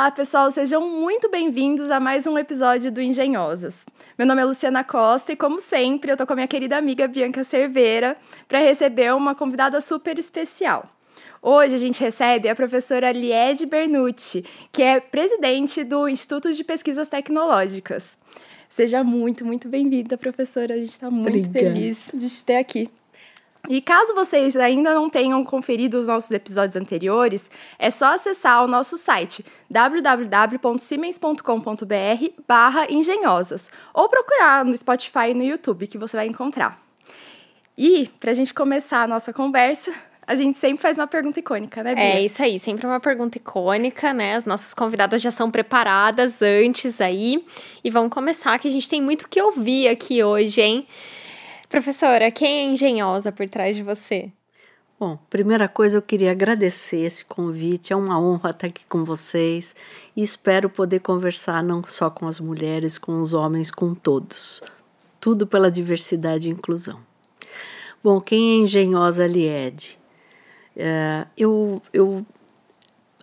Olá, pessoal, sejam muito bem-vindos a mais um episódio do Engenhosas. Meu nome é Luciana Costa e, como sempre, eu tô com a minha querida amiga Bianca Cerveira para receber uma convidada super especial. Hoje a gente recebe a professora Liede Bernucci, que é presidente do Instituto de Pesquisas Tecnológicas. Seja muito, muito bem-vinda, professora. A gente está muito Obrigada. feliz de te ter aqui. E caso vocês ainda não tenham conferido os nossos episódios anteriores, é só acessar o nosso site www.siemens.com.br barra engenhosas ou procurar no Spotify e no YouTube que você vai encontrar. E, para a gente começar a nossa conversa, a gente sempre faz uma pergunta icônica, né, Bia? É isso aí, sempre uma pergunta icônica, né? As nossas convidadas já são preparadas antes aí. E vamos começar, que a gente tem muito que ouvir aqui hoje, hein? Professora, quem é engenhosa por trás de você? Bom, primeira coisa eu queria agradecer esse convite, é uma honra estar aqui com vocês e espero poder conversar não só com as mulheres, com os homens, com todos. Tudo pela diversidade e inclusão. Bom, quem é engenhosa Lied? É, eu, eu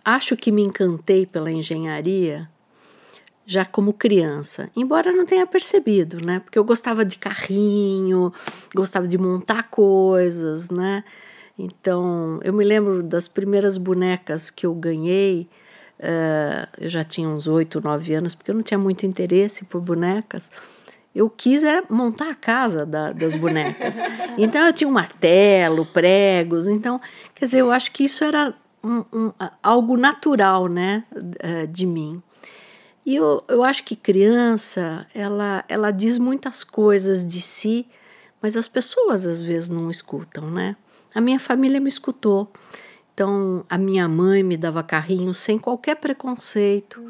acho que me encantei pela engenharia já como criança, embora não tenha percebido, né? Porque eu gostava de carrinho, gostava de montar coisas, né? Então, eu me lembro das primeiras bonecas que eu ganhei, uh, eu já tinha uns oito, nove anos, porque eu não tinha muito interesse por bonecas. Eu quis era montar a casa da, das bonecas. Então, eu tinha um martelo, pregos. Então, quer dizer, eu acho que isso era um, um, algo natural, né, uh, de mim. E eu, eu acho que criança, ela, ela diz muitas coisas de si, mas as pessoas às vezes não escutam, né? A minha família me escutou. Então, a minha mãe me dava carrinho sem qualquer preconceito,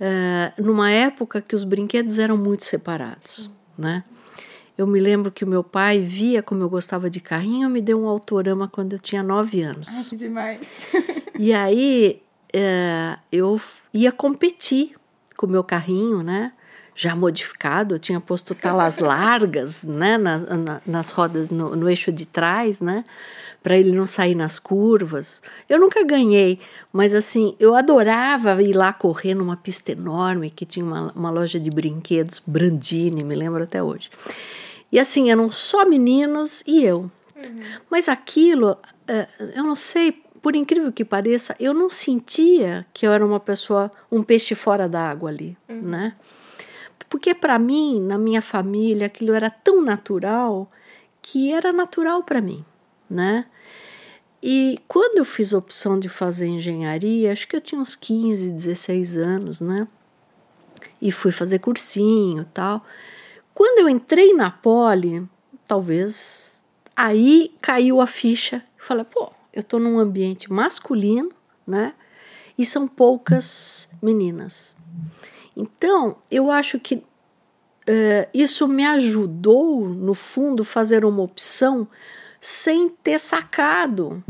é, numa época que os brinquedos eram muito separados, né? Eu me lembro que o meu pai via como eu gostava de carrinho, me deu um autorama quando eu tinha nove anos. Ai, que demais! e aí é, eu ia competir com o meu carrinho, né? Já modificado, eu tinha posto talas largas, né? Nas, na, nas rodas, no, no eixo de trás, né? Para ele não sair nas curvas. Eu nunca ganhei, mas assim, eu adorava ir lá correr numa pista enorme que tinha uma, uma loja de brinquedos, Brandini, me lembro até hoje. E assim, eram só meninos e eu. Uhum. Mas aquilo, eh, eu não sei por incrível que pareça, eu não sentia que eu era uma pessoa, um peixe fora d'água ali, uhum. né? Porque para mim, na minha família, aquilo era tão natural que era natural para mim, né? E quando eu fiz a opção de fazer engenharia, acho que eu tinha uns 15, 16 anos, né? E fui fazer cursinho tal. Quando eu entrei na Poli, talvez aí caiu a ficha. Falei, pô, eu estou num ambiente masculino, né? E são poucas meninas. Então, eu acho que uh, isso me ajudou, no fundo, fazer uma opção sem ter sacado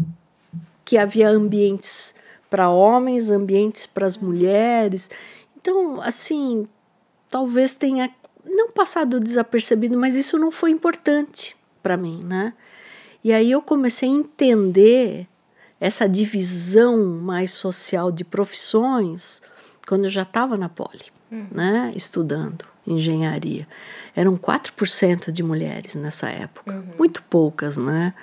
que havia ambientes para homens, ambientes para as mulheres. Então, assim, talvez tenha não passado desapercebido, mas isso não foi importante para mim, né? E aí eu comecei a entender essa divisão mais social de profissões quando eu já estava na Poli, hum. né, estudando engenharia. Eram 4% de mulheres nessa época, uhum. muito poucas, né?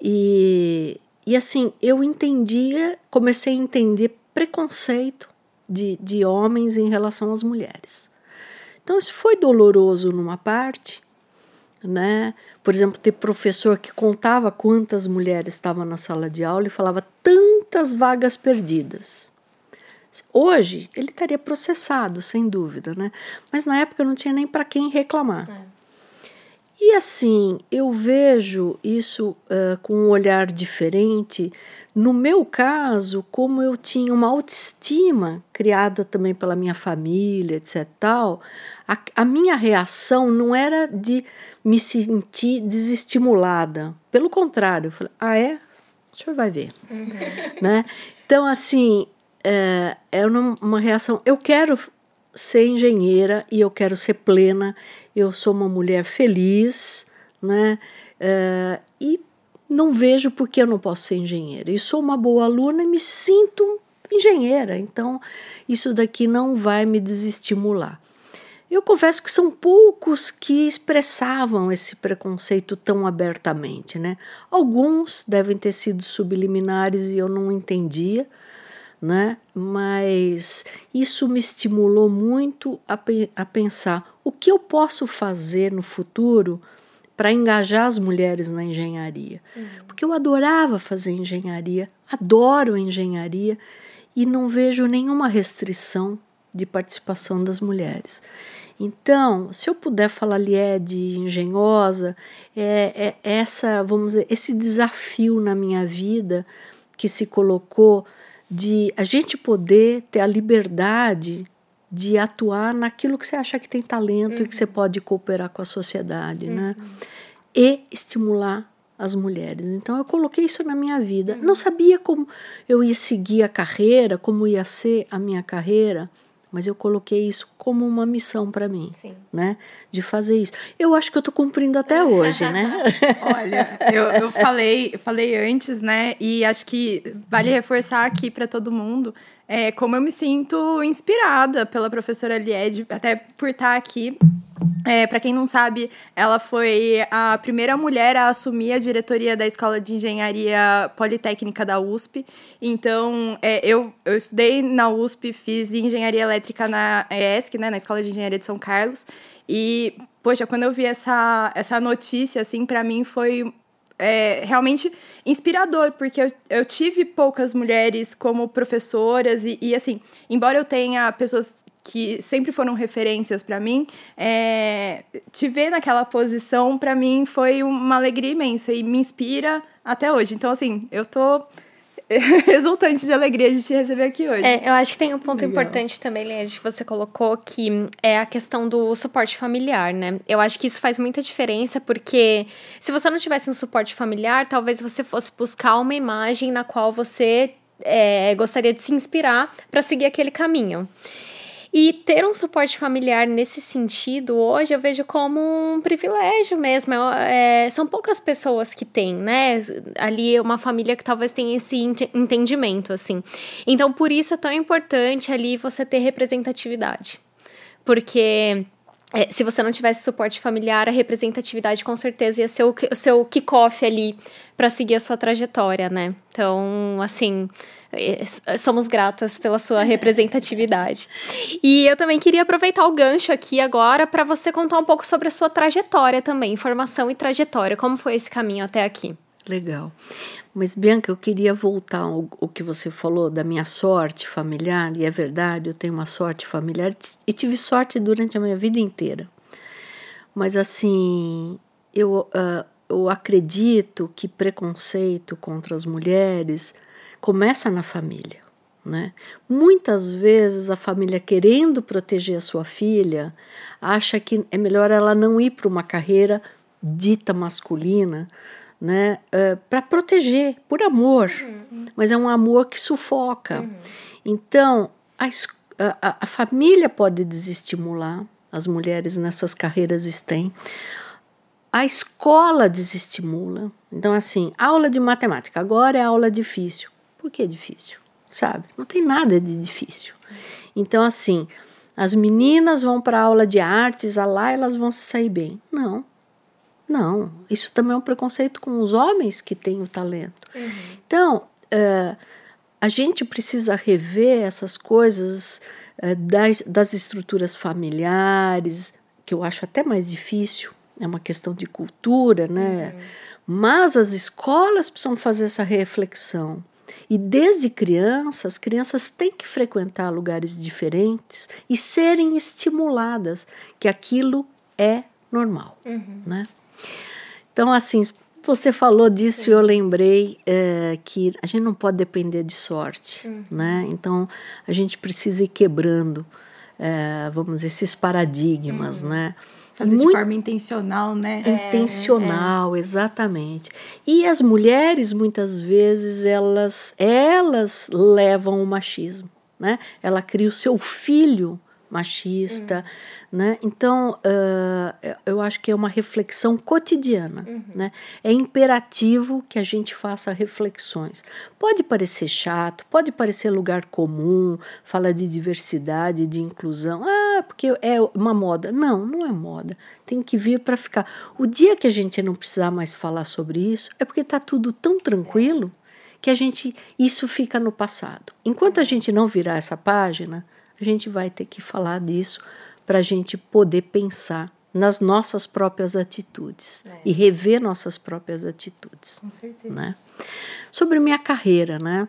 E, e assim, eu entendia, comecei a entender preconceito de, de homens em relação às mulheres. Então, isso foi doloroso numa parte, né? Por exemplo, ter professor que contava quantas mulheres estavam na sala de aula e falava tantas vagas perdidas. Hoje ele estaria processado, sem dúvida, né? Mas na época não tinha nem para quem reclamar. É. E assim, eu vejo isso uh, com um olhar diferente. No meu caso, como eu tinha uma autoestima criada também pela minha família, etc. Tal, a, a minha reação não era de me sentir desestimulada. Pelo contrário, eu falei: ah, é? O senhor vai ver. Uhum. Né? Então, assim, é, é uma reação. Eu quero ser engenheira e eu quero ser plena. Eu sou uma mulher feliz, né? É, e não vejo por que eu não posso ser engenheira. E sou uma boa aluna e me sinto engenheira, então isso daqui não vai me desestimular. Eu confesso que são poucos que expressavam esse preconceito tão abertamente, né? Alguns devem ter sido subliminares e eu não entendia, né? Mas isso me estimulou muito a, a pensar o que eu posso fazer no futuro para engajar as mulheres na engenharia. Uhum. Porque eu adorava fazer engenharia, adoro engenharia e não vejo nenhuma restrição de participação das mulheres. Então, se eu puder falar ali é de engenhosa, é, é essa, vamos dizer, esse desafio na minha vida que se colocou de a gente poder ter a liberdade de atuar naquilo que você acha que tem talento uhum. e que você uhum. pode cooperar com a sociedade, né? uhum. né? E estimular as mulheres. Então eu coloquei isso na minha vida. Uhum. Não sabia como eu ia seguir a carreira, como ia ser a minha carreira, mas eu coloquei isso como uma missão para mim, Sim. né? De fazer isso. Eu acho que eu tô cumprindo até hoje, né? Olha, eu, eu falei, falei antes, né? E acho que vale reforçar aqui para todo mundo é, como eu me sinto inspirada pela professora Lied, até por estar aqui. É, para quem não sabe, ela foi a primeira mulher a assumir a diretoria da Escola de Engenharia Politécnica da USP. Então, é, eu, eu estudei na USP, fiz engenharia elétrica na ESC, né, na Escola de Engenharia de São Carlos. E, poxa, quando eu vi essa, essa notícia, assim, para mim foi é, realmente inspirador, porque eu, eu tive poucas mulheres como professoras e, e assim, embora eu tenha pessoas que sempre foram referências para mim, é, te ver naquela posição, para mim, foi uma alegria imensa e me inspira até hoje. Então, assim, eu tô resultante de alegria de te receber aqui hoje. É, eu acho que tem um ponto Legal. importante também, Lied, que você colocou, que é a questão do suporte familiar, né? Eu acho que isso faz muita diferença, porque se você não tivesse um suporte familiar, talvez você fosse buscar uma imagem na qual você é, gostaria de se inspirar para seguir aquele caminho. E ter um suporte familiar nesse sentido, hoje eu vejo como um privilégio mesmo. É, são poucas pessoas que têm, né? Ali uma família que talvez tenha esse entendimento, assim. Então, por isso é tão importante ali você ter representatividade. Porque é, se você não tivesse suporte familiar, a representatividade com certeza ia ser o, o seu kickoff ali para seguir a sua trajetória, né? Então, assim, é, somos gratas pela sua representatividade. E eu também queria aproveitar o gancho aqui agora para você contar um pouco sobre a sua trajetória também, formação e trajetória. Como foi esse caminho até aqui? Legal. Mas, Bianca, eu queria voltar ao, ao que você falou da minha sorte familiar, e é verdade, eu tenho uma sorte familiar e tive sorte durante a minha vida inteira. Mas, assim, eu, uh, eu acredito que preconceito contra as mulheres começa na família. Né? Muitas vezes a família, querendo proteger a sua filha, acha que é melhor ela não ir para uma carreira dita masculina, né, uh, eh, para proteger, por amor, uhum. mas é um amor que sufoca. Uhum. Então, a, a, a, família pode desestimular as mulheres nessas carreiras STEM. A escola desestimula. Então, assim, aula de matemática, agora é aula difícil. Por que difícil? Sabe? Não tem nada de difícil. Então, assim, as meninas vão para aula de artes, lá elas vão se sair bem. Não, não, isso também é um preconceito com os homens que têm o talento. Uhum. Então, uh, a gente precisa rever essas coisas uh, das, das estruturas familiares, que eu acho até mais difícil, é uma questão de cultura, né? Uhum. Mas as escolas precisam fazer essa reflexão. E desde crianças, as crianças têm que frequentar lugares diferentes e serem estimuladas que aquilo é normal, uhum. né? Então, assim, você falou disso Sim. e eu lembrei é, que a gente não pode depender de sorte, uhum. né? Então, a gente precisa ir quebrando, é, vamos dizer, esses paradigmas, uhum. né? Fazer Muito de forma intencional, né? Intencional, é, é. exatamente. E as mulheres, muitas vezes, elas, elas levam o machismo, né? Ela cria o seu filho machista, né? Então, uh, eu acho que é uma reflexão cotidiana, né? É imperativo que a gente faça reflexões. Pode parecer chato, pode parecer lugar comum, fala de diversidade, de inclusão, ah, porque é uma moda. Não, não é moda. Tem que vir para ficar. O dia que a gente não precisar mais falar sobre isso, é porque está tudo tão tranquilo que a gente isso fica no passado. Enquanto a gente não virar essa página, a gente vai ter que falar disso para a gente poder pensar nas nossas próprias atitudes é. e rever nossas próprias atitudes. Com certeza. Né? Sobre minha carreira, né?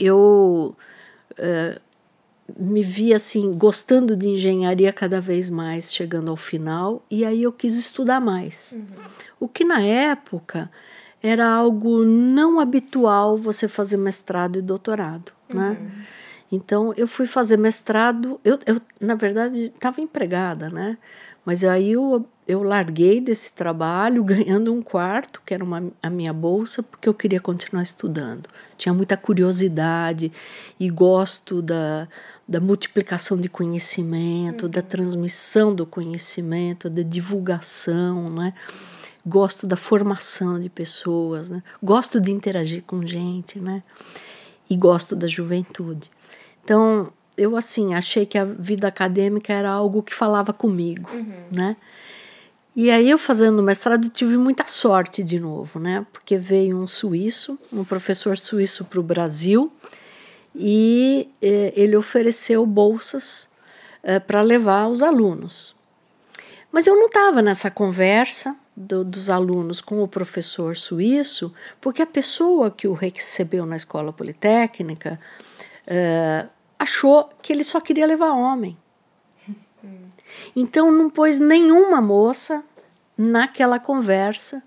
Eu uh, me vi assim gostando de engenharia cada vez mais, chegando ao final, e aí eu quis estudar mais. Uhum. O que na época era algo não habitual você fazer mestrado e doutorado, né? uhum. né? Então eu fui fazer mestrado, eu, eu na verdade estava empregada, né? Mas aí eu, eu larguei desse trabalho ganhando um quarto, que era uma, a minha bolsa, porque eu queria continuar estudando. Tinha muita curiosidade e gosto da, da multiplicação de conhecimento, uhum. da transmissão do conhecimento, da divulgação, né? Gosto da formação de pessoas, né? Gosto de interagir com gente, né? E gosto da juventude. Então, eu assim, achei que a vida acadêmica era algo que falava comigo, uhum. né? E aí eu fazendo mestrado tive muita sorte de novo, né? Porque veio um suíço, um professor suíço para o Brasil e eh, ele ofereceu bolsas eh, para levar os alunos. Mas eu não estava nessa conversa do, dos alunos com o professor suíço, porque a pessoa que o recebeu na escola politécnica uh, achou que ele só queria levar homem. Então não pôs nenhuma moça naquela conversa,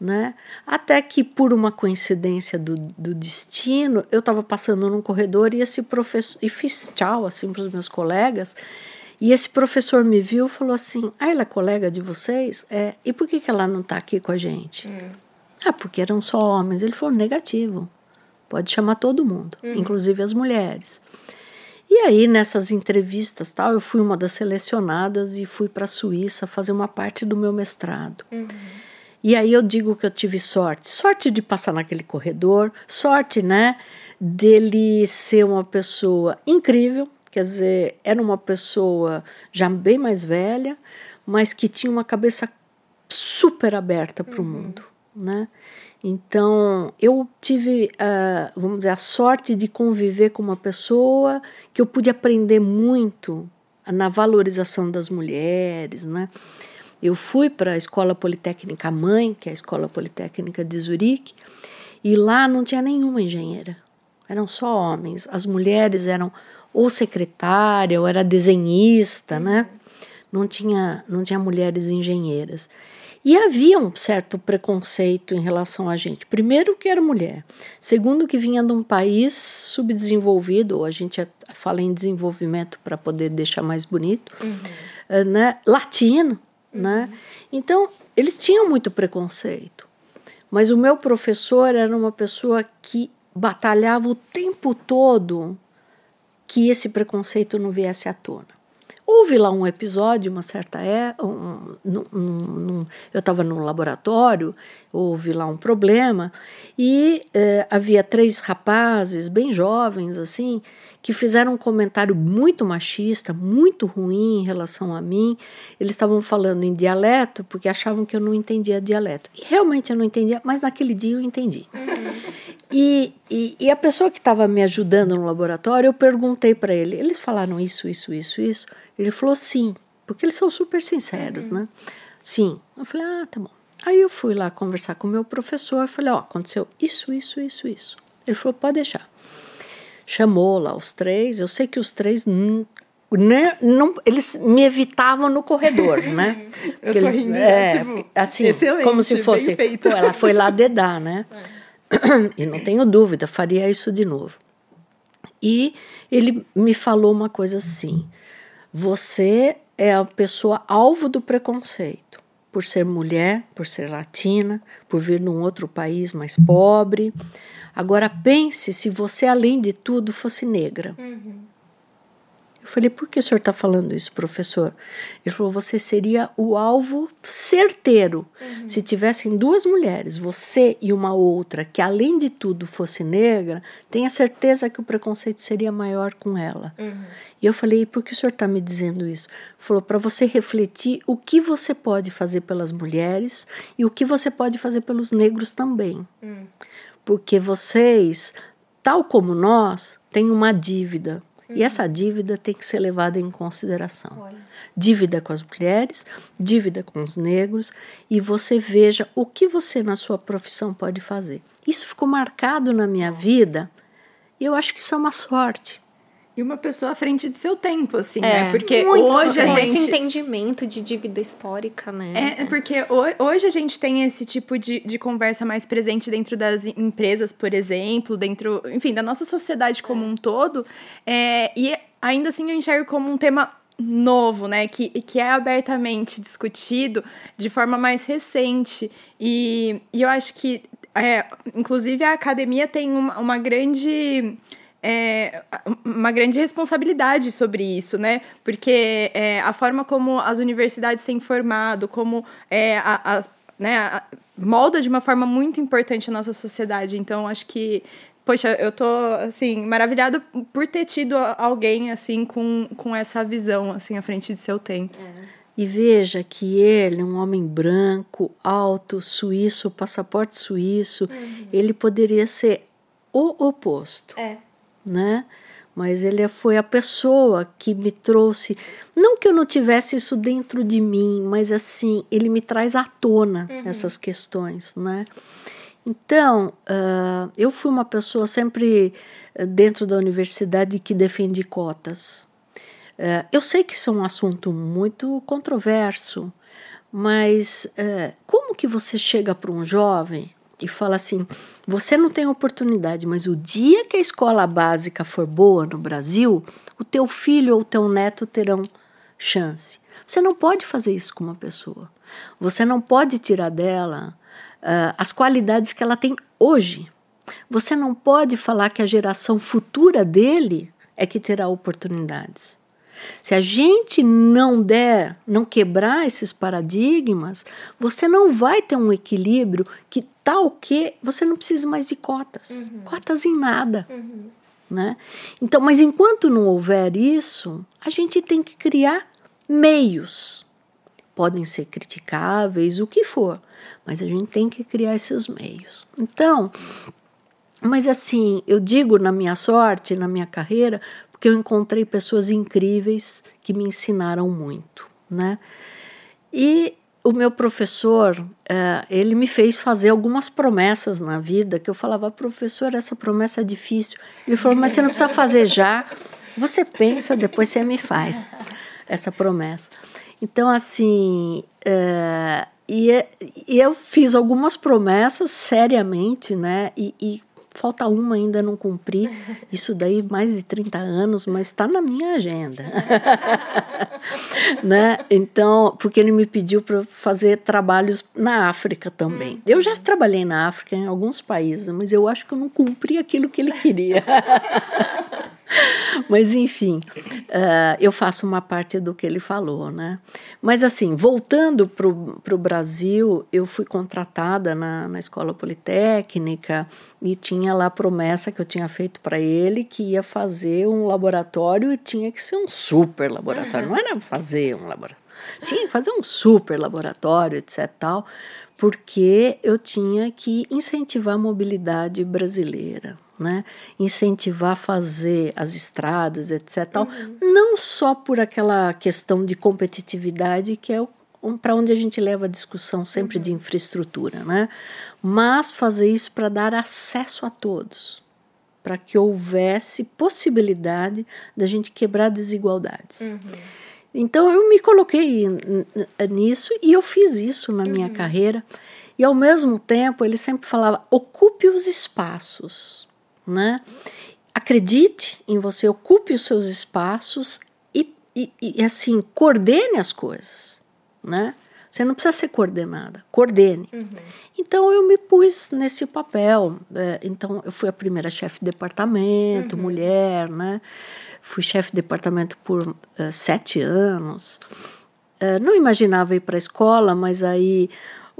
né? Até que por uma coincidência do, do destino, eu estava passando num corredor e esse professor e fiz tchau assim para os meus colegas. E esse professor me viu e falou assim: Ah, ela é colega de vocês? É, e por que, que ela não está aqui com a gente? Hum. Ah, porque eram só homens. Ele falou: negativo. Pode chamar todo mundo, uhum. inclusive as mulheres. E aí, nessas entrevistas, tal, eu fui uma das selecionadas e fui para a Suíça fazer uma parte do meu mestrado. Uhum. E aí eu digo que eu tive sorte, sorte de passar naquele corredor, sorte, né, dele ser uma pessoa incrível, quer dizer, era uma pessoa já bem mais velha, mas que tinha uma cabeça super aberta para o uhum. mundo, né? Então, eu tive, uh, vamos dizer, a sorte de conviver com uma pessoa que eu pude aprender muito na valorização das mulheres, né? Eu fui para a Escola Politécnica Mãe, que é a Escola Politécnica de Zurique, e lá não tinha nenhuma engenheira. Eram só homens. As mulheres eram ou secretária ou era desenhista, né? Não tinha, não tinha mulheres engenheiras. E havia um certo preconceito em relação a gente. Primeiro, que era mulher. Segundo, que vinha de um país subdesenvolvido, ou a gente fala em desenvolvimento para poder deixar mais bonito, uhum. né? latino. Né? Uhum. Né? Então, eles tinham muito preconceito. Mas o meu professor era uma pessoa que batalhava o tempo todo que esse preconceito não viesse à tona. Houve lá um episódio, uma certa é, um, um, um, eu estava num laboratório, houve lá um problema e eh, havia três rapazes bem jovens assim que fizeram um comentário muito machista, muito ruim em relação a mim. Eles estavam falando em dialeto porque achavam que eu não entendia dialeto. E realmente eu não entendia, mas naquele dia eu entendi. Uhum. E, e, e, a pessoa que estava me ajudando no laboratório, eu perguntei para ele: eles falaram isso, isso, isso, isso? Ele falou sim, porque eles são super sinceros, uhum. né? Sim. Eu falei, ah, tá bom. Aí eu fui lá conversar com o meu professor, falei, ó, oh, aconteceu isso, isso, isso, isso. Ele falou, pode deixar. Chamou lá os três, eu sei que os três né, não, eles me evitavam no corredor, né? eu tô eles, rindo, é, tipo, assim, como se fosse, pô, ela foi lá dedar, né? É. E não tenho dúvida, faria isso de novo. E ele me falou uma coisa assim: você é a pessoa alvo do preconceito, por ser mulher, por ser latina, por vir num outro país mais pobre. Agora pense se você, além de tudo, fosse negra. Uhum. Falei, por que o senhor está falando isso, professor? Ele falou, você seria o alvo certeiro. Uhum. Se tivessem duas mulheres, você e uma outra, que além de tudo fosse negra, tenha certeza que o preconceito seria maior com ela. Uhum. E eu falei, por que o senhor está me dizendo isso? Ele falou, para você refletir o que você pode fazer pelas mulheres e o que você pode fazer pelos negros também. Uhum. Porque vocês, tal como nós, têm uma dívida Uhum. E essa dívida tem que ser levada em consideração. Olha. Dívida com as mulheres, dívida com os negros, e você veja o que você na sua profissão pode fazer. Isso ficou marcado na minha vida e eu acho que isso é uma sorte. E uma pessoa à frente de seu tempo, assim, é, né? Porque hoje a gente. esse entendimento de dívida histórica, né? É, porque hoje a gente tem esse tipo de, de conversa mais presente dentro das empresas, por exemplo, dentro, enfim, da nossa sociedade como um todo. É, e ainda assim eu enxergo como um tema novo, né? Que, que é abertamente discutido de forma mais recente. E, e eu acho que, é, inclusive, a academia tem uma, uma grande é, uma grande responsabilidade sobre isso, né? Porque é, a forma como as universidades têm formado, como é, a, a, né, a, molda de uma forma muito importante a nossa sociedade. Então, acho que, poxa, eu tô, assim, maravilhado por ter tido alguém, assim, com, com essa visão, assim, à frente de seu tempo. É. E veja que ele, um homem branco, alto, suíço, passaporte suíço, uhum. ele poderia ser o oposto. É né? Mas ele foi a pessoa que me trouxe, não que eu não tivesse isso dentro de mim, mas assim, ele me traz à tona uhum. essas questões, né? Então, uh, eu fui uma pessoa sempre eh, dentro da universidade que defende cotas. Uh, eu sei que isso é um assunto muito controverso, mas uh, como que você chega para um jovem e fala assim: você não tem oportunidade, mas o dia que a escola básica for boa no Brasil, o teu filho ou o teu neto terão chance. Você não pode fazer isso com uma pessoa. Você não pode tirar dela uh, as qualidades que ela tem hoje. Você não pode falar que a geração futura dele é que terá oportunidades. Se a gente não der, não quebrar esses paradigmas, você não vai ter um equilíbrio que tal que você não precisa mais de cotas. Uhum. Cotas em nada. Uhum. Né? Então, mas enquanto não houver isso, a gente tem que criar meios. Podem ser criticáveis, o que for, mas a gente tem que criar esses meios. Então, mas assim, eu digo na minha sorte, na minha carreira, porque eu encontrei pessoas incríveis que me ensinaram muito, né? E o meu professor, uh, ele me fez fazer algumas promessas na vida que eu falava, professor, essa promessa é difícil. Ele falou, mas você não precisa fazer já. Você pensa, depois você me faz essa promessa. Então, assim, uh, e, e, eu fiz algumas promessas seriamente, né? E, e falta uma ainda não cumpri. Isso daí mais de 30 anos, mas está na minha agenda. né? Então, porque ele me pediu para fazer trabalhos na África também. Eu já trabalhei na África em alguns países, mas eu acho que eu não cumpri aquilo que ele queria. Mas enfim, uh, eu faço uma parte do que ele falou, né? Mas assim, voltando para o Brasil, eu fui contratada na, na escola politécnica e tinha lá a promessa que eu tinha feito para ele que ia fazer um laboratório e tinha que ser um super laboratório, não era fazer um laboratório, tinha que fazer um super laboratório, etc. Tal, porque eu tinha que incentivar a mobilidade brasileira né? incentivar a fazer as estradas, etc. Uhum. Não só por aquela questão de competitividade, que é para onde a gente leva a discussão sempre uhum. de infraestrutura, né? mas fazer isso para dar acesso a todos, para que houvesse possibilidade da gente quebrar desigualdades. Uhum. Então eu me coloquei nisso e eu fiz isso na minha uhum. carreira. E ao mesmo tempo ele sempre falava: ocupe os espaços né? Acredite em você, ocupe os seus espaços e, e, e assim, coordene as coisas, né? Você não precisa ser coordenada, coordene. Uhum. Então eu me pus nesse papel. É, então eu fui a primeira chefe de departamento, uhum. mulher, né? fui chefe de departamento por uh, sete anos. Uh, não imaginava ir para a escola, mas aí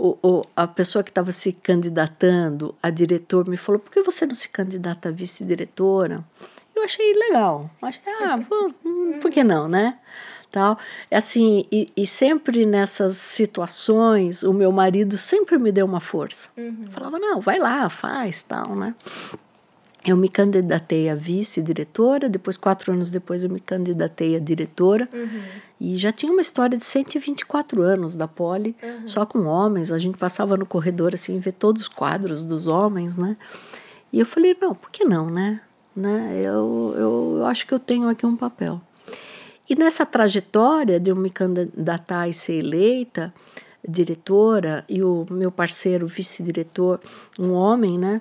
o, o, a pessoa que estava se candidatando a diretor me falou: por que você não se candidata a vice-diretora? Eu achei legal. Achei, ah, hum, por que não, né? Tal. Assim, e, e, sempre nessas situações, o meu marido sempre me deu uma força. Uhum. Falava: não, vai lá, faz, tal, né? Eu me candidatei a vice-diretora, depois, quatro anos depois, eu me candidatei a diretora. Uhum. E já tinha uma história de 124 anos da Poli, uhum. só com homens. A gente passava no corredor assim, ver todos os quadros dos homens, né? E eu falei, não, por que não, né? né? Eu, eu, eu acho que eu tenho aqui um papel. E nessa trajetória de eu me candidatar e ser eleita diretora, e o meu parceiro vice-diretor, um homem, né?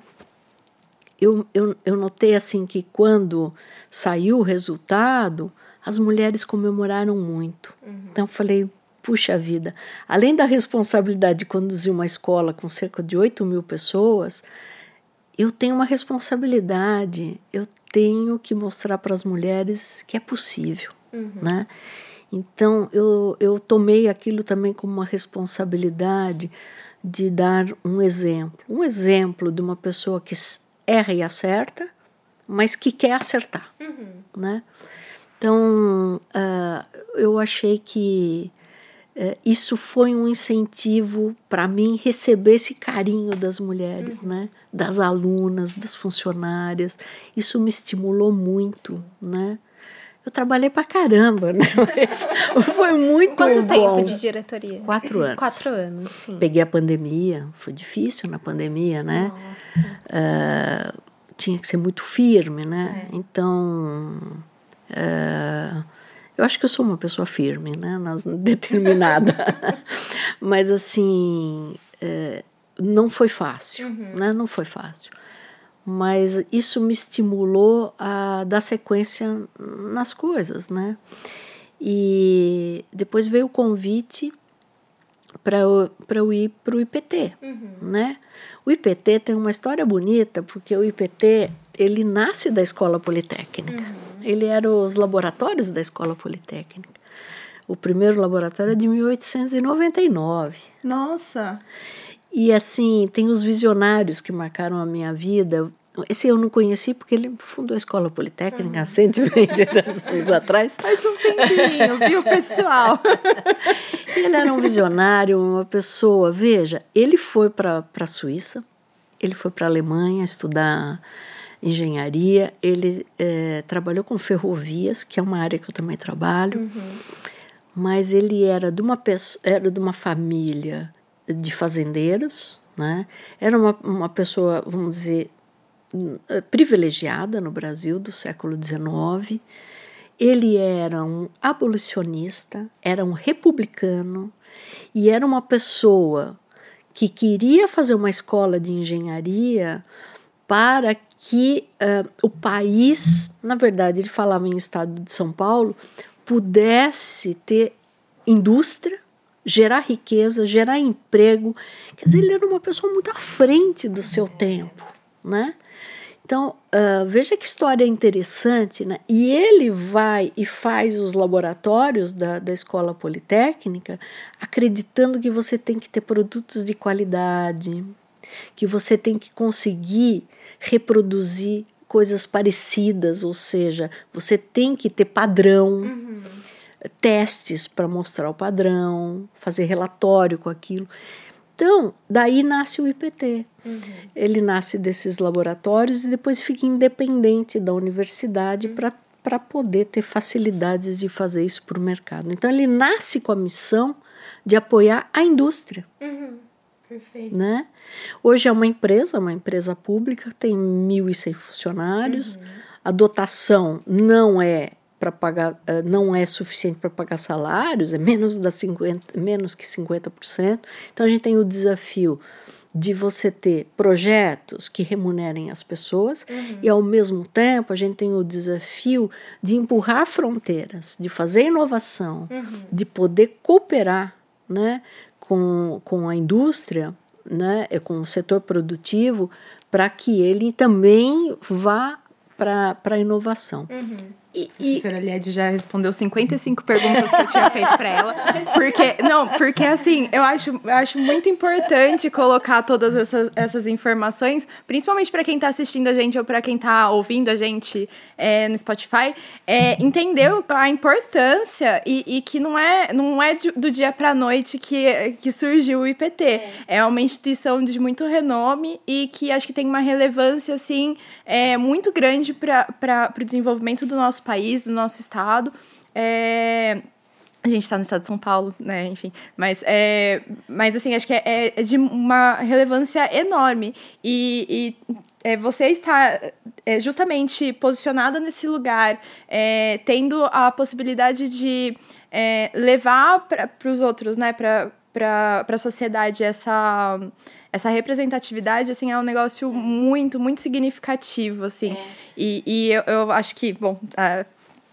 Eu, eu, eu notei assim que quando saiu o resultado, as mulheres comemoraram muito. Uhum. Então eu falei, puxa vida, além da responsabilidade de conduzir uma escola com cerca de 8 mil pessoas, eu tenho uma responsabilidade, eu tenho que mostrar para as mulheres que é possível, uhum. né? Então eu, eu tomei aquilo também como uma responsabilidade de dar um exemplo, um exemplo de uma pessoa que erra e acerta, mas que quer acertar, uhum. né? Então, uh, eu achei que uh, isso foi um incentivo para mim receber esse carinho das mulheres, uhum. né? Das alunas, das funcionárias. Isso me estimulou muito, né? Eu trabalhei pra caramba, né? Mas foi muito Quanto bom. tempo de diretoria? Quatro anos. Quatro anos, sim. Peguei a pandemia, foi difícil na pandemia, né? Nossa. Uh, tinha que ser muito firme, né? É. Então, uh, eu acho que eu sou uma pessoa firme, né? Nas, determinada. Mas, assim, uh, não foi fácil, uhum. né? Não foi fácil mas isso me estimulou a dar sequência nas coisas, né? E depois veio o convite para eu, eu ir para o IPT, uhum. né? O IPT tem uma história bonita, porque o IPT, ele nasce da Escola Politécnica. Uhum. Ele era os laboratórios da Escola Politécnica. O primeiro laboratório é de 1899. Nossa! E assim, tem os visionários que marcaram a minha vida. Esse eu não conheci porque ele fundou a Escola Politécnica há 120 anos atrás. Faz um tempinho, viu, pessoal? ele era um visionário, uma pessoa. Veja, ele foi para a Suíça, ele foi para a Alemanha estudar engenharia, ele é, trabalhou com ferrovias, que é uma área que eu também trabalho, uhum. mas ele era de uma, pessoa, era de uma família de fazendeiros, né? Era uma, uma pessoa, vamos dizer, privilegiada no Brasil do século XIX. Ele era um abolicionista, era um republicano e era uma pessoa que queria fazer uma escola de engenharia para que uh, o país, na verdade, ele falava em estado de São Paulo, pudesse ter indústria gerar riqueza, gerar emprego. Quer dizer, ele era uma pessoa muito à frente do seu tempo, né? Então, uh, veja que história interessante, né? E ele vai e faz os laboratórios da, da escola politécnica acreditando que você tem que ter produtos de qualidade, que você tem que conseguir reproduzir coisas parecidas, ou seja, você tem que ter padrão. Uhum testes para mostrar o padrão, fazer relatório com aquilo. Então, daí nasce o IPT. Uhum. Ele nasce desses laboratórios e depois fica independente da universidade uhum. para poder ter facilidades de fazer isso para o mercado. Então, ele nasce com a missão de apoiar a indústria. Uhum. Perfeito. Né? Hoje é uma empresa, uma empresa pública, tem 1.100 funcionários. Uhum. A dotação não é para pagar eh, não é suficiente para pagar salários, é menos da 50, menos que 50%. Então a gente tem o desafio de você ter projetos que remunerem as pessoas uhum. e ao mesmo tempo a gente tem o desafio de empurrar fronteiras, de fazer inovação, uhum. de poder cooperar, né, com, com a indústria, né, com o setor produtivo, para que ele também vá para a inovação. Uhum. E, a professora Lied já respondeu 55 perguntas que eu tinha feito para ela. Porque, não, porque assim, eu acho, eu acho muito importante colocar todas essas, essas informações, principalmente para quem está assistindo a gente ou para quem está ouvindo a gente é, no Spotify, é, entender a importância e, e, que não é, não é do dia para noite que, que surgiu o IPT. É. é uma instituição de muito renome e que acho que tem uma relevância, assim, é, muito grande para o desenvolvimento do nosso país, do nosso estado. É, a gente está no estado de São Paulo, né? Enfim, mas, é, mas assim, acho que é, é de uma relevância enorme. E, e é, você está é, justamente posicionada nesse lugar, é, tendo a possibilidade de é, levar para os outros, né? Para a sociedade essa essa representatividade, assim, é um negócio muito, muito significativo, assim. É. E, e eu, eu acho que, bom,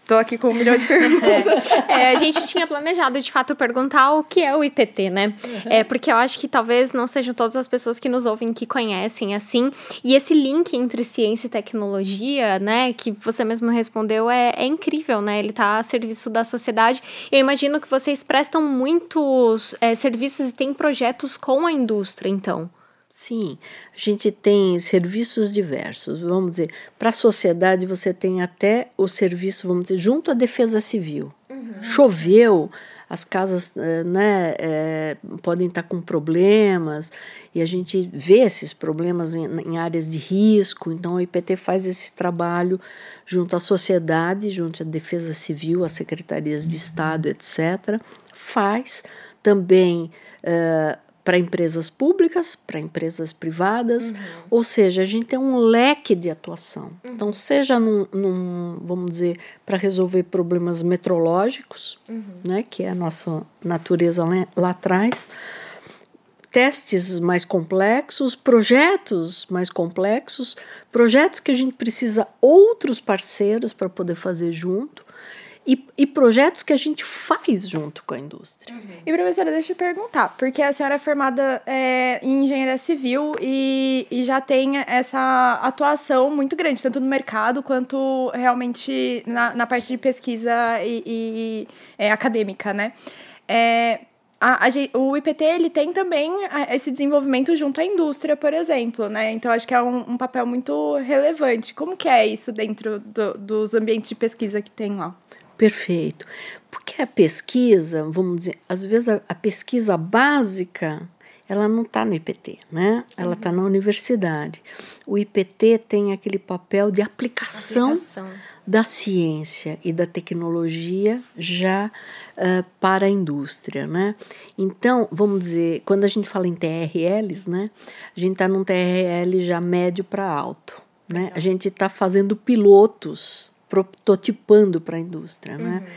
tô aqui com um milhão de perguntas. É, a gente tinha planejado, de fato, perguntar o que é o IPT, né? Uhum. É, porque eu acho que talvez não sejam todas as pessoas que nos ouvem que conhecem, assim. E esse link entre ciência e tecnologia, né, que você mesmo respondeu, é, é incrível, né? Ele tá a serviço da sociedade. Eu imagino que vocês prestam muitos é, serviços e têm projetos com a indústria, então. Sim, a gente tem serviços diversos. Vamos dizer, para a sociedade você tem até o serviço, vamos dizer, junto à defesa civil. Uhum. Choveu, as casas eh, né, é, podem estar com problemas e a gente vê esses problemas em, em, áreas de risco. Então, o IPT faz esse trabalho junto à sociedade, junto à defesa civil, às secretarias de Estado, etc. Faz também. Uh, para empresas públicas, para empresas privadas, uhum. ou seja, a gente tem um leque de atuação. Uhum. Então, seja num, num vamos dizer, para resolver problemas metrológicos, uhum. né, que é a nossa natureza lá, lá atrás, testes mais complexos, projetos mais complexos, projetos que a gente precisa outros parceiros para poder fazer junto e, e projetos que a gente faz junto com a indústria. Uhum. E professora, deixa eu perguntar, porque a senhora é formada é, em engenharia civil e, e já tem essa atuação muito grande, tanto no mercado quanto realmente na, na parte de pesquisa e, e é, acadêmica, né? É, a, a, o IPT ele tem também esse desenvolvimento junto à indústria, por exemplo, né? Então acho que é um, um papel muito relevante. Como que é isso dentro do, dos ambientes de pesquisa que tem lá? Perfeito. Porque a pesquisa, vamos dizer, às vezes a, a pesquisa básica ela não está no IPT, né? Ela está uhum. na universidade. O IPT tem aquele papel de aplicação, aplicação. da ciência e da tecnologia já uh, para a indústria, né? Então, vamos dizer, quando a gente fala em TRLs, né? A gente está num TRL já médio para alto, né? A gente está fazendo pilotos prototipando para a indústria, né? uhum. né?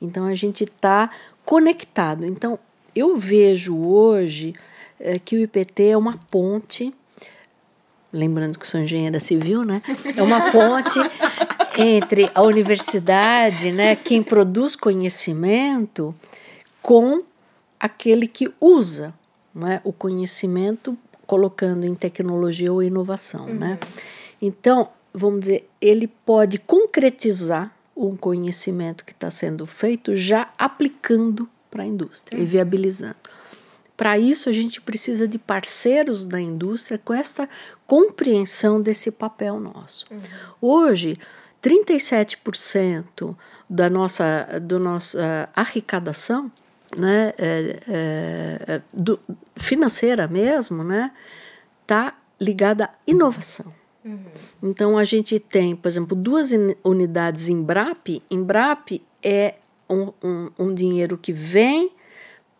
Então a gente está conectado. Então eu vejo hoje é, que o IPT é uma ponte, lembrando que sou engenheira civil, né? É uma ponte entre a universidade, né? Quem produz conhecimento com aquele que usa, né? O conhecimento colocando em tecnologia ou inovação, né? uhum. né? Então vamos dizer, ele pode concretizar um conhecimento que está sendo feito já aplicando para a indústria uhum. e viabilizando. Para isso, a gente precisa de parceiros da indústria com esta compreensão desse papel nosso. Uhum. Hoje, 37% da nossa, do nossa arrecadação né, é, é, do, financeira mesmo, né, está ligada à inovação. Uhum. Então a gente tem, por exemplo, duas unidades em BRAP. Embrap é um, um, um dinheiro que vem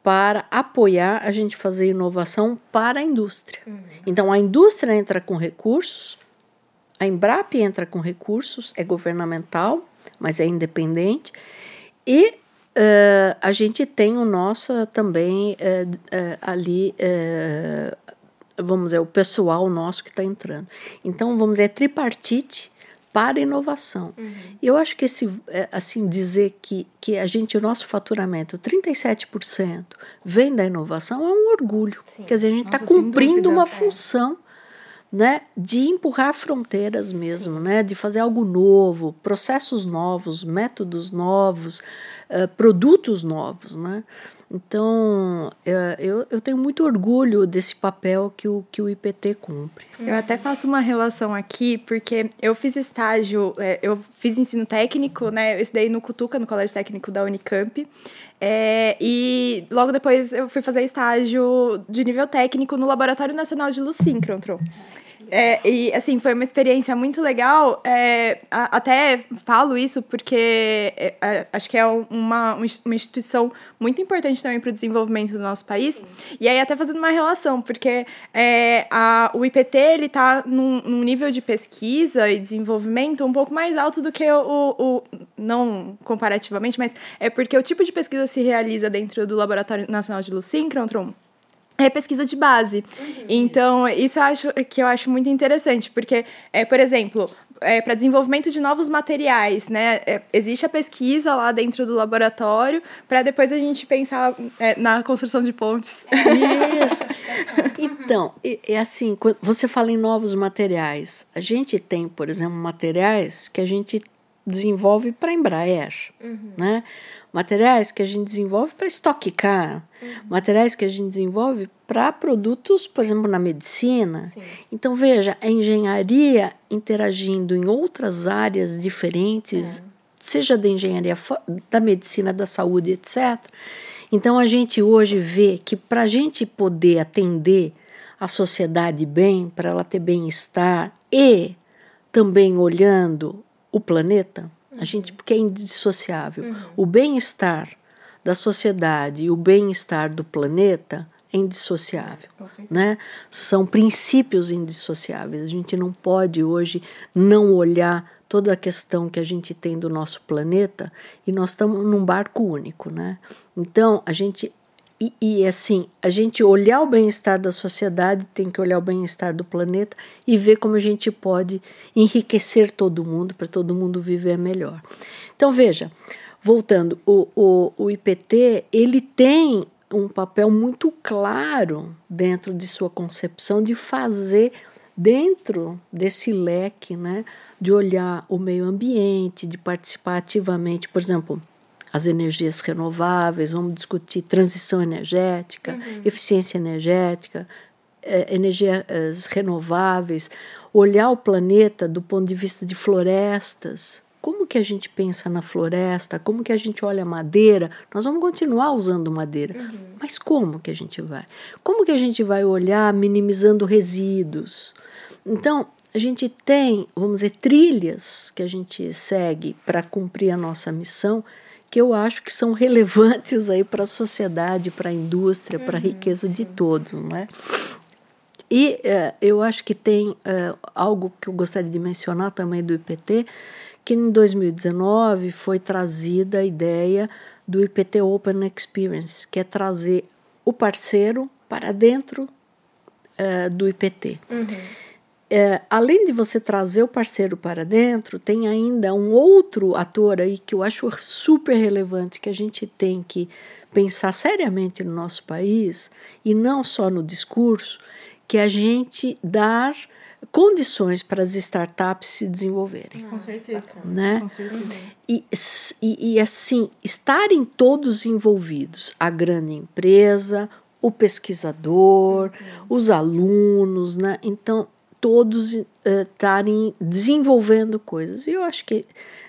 para apoiar a gente fazer inovação para a indústria. Uhum. Então a indústria entra com recursos, a Embrap entra com recursos, é governamental, mas é independente, e uh, a gente tem o nosso também uh, uh, ali vamos dizer, o pessoal nosso que está entrando. Então, vamos dizer, é tripartite para inovação. Uhum. Eu acho que esse, é, assim, dizer que, que a gente, o nosso faturamento, 37% vem da inovação, é um orgulho. Sim. Quer dizer, a gente está cumprindo uma é. função né, de empurrar fronteiras mesmo, né, de fazer algo novo, processos novos, métodos novos, uh, produtos novos, né. Então, eu, eu tenho muito orgulho desse papel que o, que o IPT cumpre. Eu até faço uma relação aqui, porque eu fiz estágio, é, eu fiz ensino técnico, né? Eu estudei no Cutuca, no Colégio Técnico da Unicamp. É, e logo depois eu fui fazer estágio de nível técnico no Laboratório Nacional de Luz. É, e, assim, foi uma experiência muito legal. É, a, até falo isso porque é, é acho que é uma, uma instituição muito importante também para o desenvolvimento do nosso país. Sim. E aí, até fazendo uma relação, porque é, a, o IPT ele está num, num, nível de pesquisa e desenvolvimento um pouco mais alto do que o, o, o. Não comparativamente, mas é porque o tipo de pesquisa se realiza dentro do Laboratório Nacional de Luz Síncrontron é pesquisa de base. Uhum. Então, isso eu acho que eu acho muito interessante, porque, é, por exemplo, é, para desenvolvimento de novos materiais, né? É, existe a pesquisa lá dentro do laboratório para depois a gente pensar é, na construção de pontes. Isso. então, é, é assim, quando você fala em novos materiais, a gente tem, por exemplo, materiais que a gente desenvolve para Embraer, uhum. né? Materiais que a gente desenvolve para estoque car, uhum. materiais que a gente desenvolve para produtos, por exemplo, na medicina. Sim. Então, veja, a engenharia interagindo em outras áreas diferentes, é. seja da engenharia, da medicina, da saúde, etc. Então, a gente hoje vê que para a gente poder atender a sociedade bem, para ela ter bem-estar e também olhando o planeta, a gente, porque é indissociável. Uhum. O bem-estar da sociedade e o bem-estar do planeta é indissociável, né? São princípios indissociáveis. A gente não pode hoje não olhar toda a questão que a gente tem do nosso planeta e nós estamos num barco único, né? Então, a gente e, e, assim, a gente olhar o bem-estar da sociedade, tem que olhar o bem-estar do planeta e ver como a gente pode enriquecer todo mundo para todo mundo viver melhor. Então, veja, voltando, o, o, o IPT ele tem um papel muito claro dentro de sua concepção de fazer dentro desse leque, né, de olhar o meio ambiente, de participar ativamente, por exemplo, as energias renováveis, vamos discutir transição energética, uhum. eficiência energética, é, energias renováveis, olhar o planeta do ponto de vista de florestas. Como que a gente pensa na floresta? Como que a gente olha a madeira? Nós vamos continuar usando madeira, uhum. mas como que a gente vai? Como que a gente vai olhar minimizando resíduos? Então, a gente tem, vamos dizer, trilhas que a gente segue para cumprir a nossa missão que eu acho que são relevantes aí para a sociedade, para a indústria, para a uhum, riqueza sim. de todos, né? E uh, eu acho que tem uh, algo que eu gostaria de mencionar também do IPT, que em 2019 foi trazida a ideia do IPT Open Experience, que é trazer o parceiro para dentro uh, do IPT. Uhum é, além de você trazer o parceiro para dentro, tem ainda um outro ator aí que eu acho super relevante que a gente tem que pensar seriamente no nosso país e não só no discurso, que é a gente dar condições para as startups se desenvolverem. Com certeza. Né? Com certeza. E, e, e assim, estarem todos envolvidos, a grande empresa, o pesquisador, uhum. os alunos, né? Então, todos estarem uh, desenvolvendo coisas. E eu acho que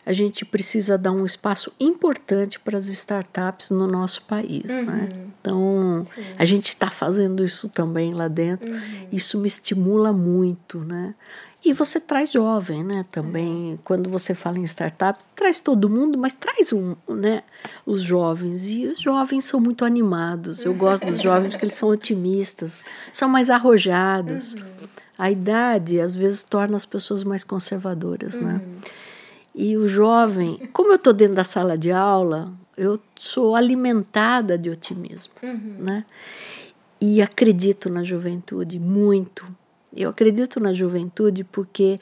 a gente precisa dar um espaço importante para as startups no nosso país. Né? Uhum. Né? Então, Sim. a gente está fazendo isso também lá dentro. Uhum. Isso me estimula muito. Né? E você traz jovem, né? Também, uhum. quando você fala em startups, traz todo mundo, mas traz um, né? Os jovens. E os jovens são muito animados. Eu gosto dos jovens porque eles são otimistas, são mais arrojados. Uhum a idade às vezes torna as pessoas mais conservadoras, né? uhum. né? E o jovem, como eu estou dentro da sala de aula, eu sou alimentada de otimismo, uhum. né? E acredito na juventude muito. Eu acredito na juventude porque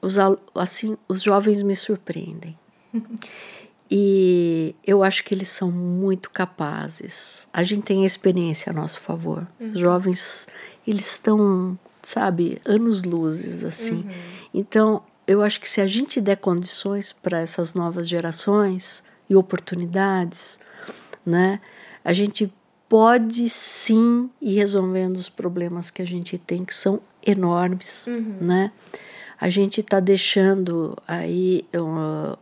os, assim, os jovens me surpreendem. E eu acho que eles são muito capazes. A gente tem a experiência a nosso favor. Uhum. Os jovens, eles estão sabe, anos luzes assim. Uhum. Então, eu acho que se a gente der condições para essas novas gerações e oportunidades, né, a gente pode sim ir resolvendo os problemas que a gente tem, que são enormes, uhum. né? A gente está deixando aí uh,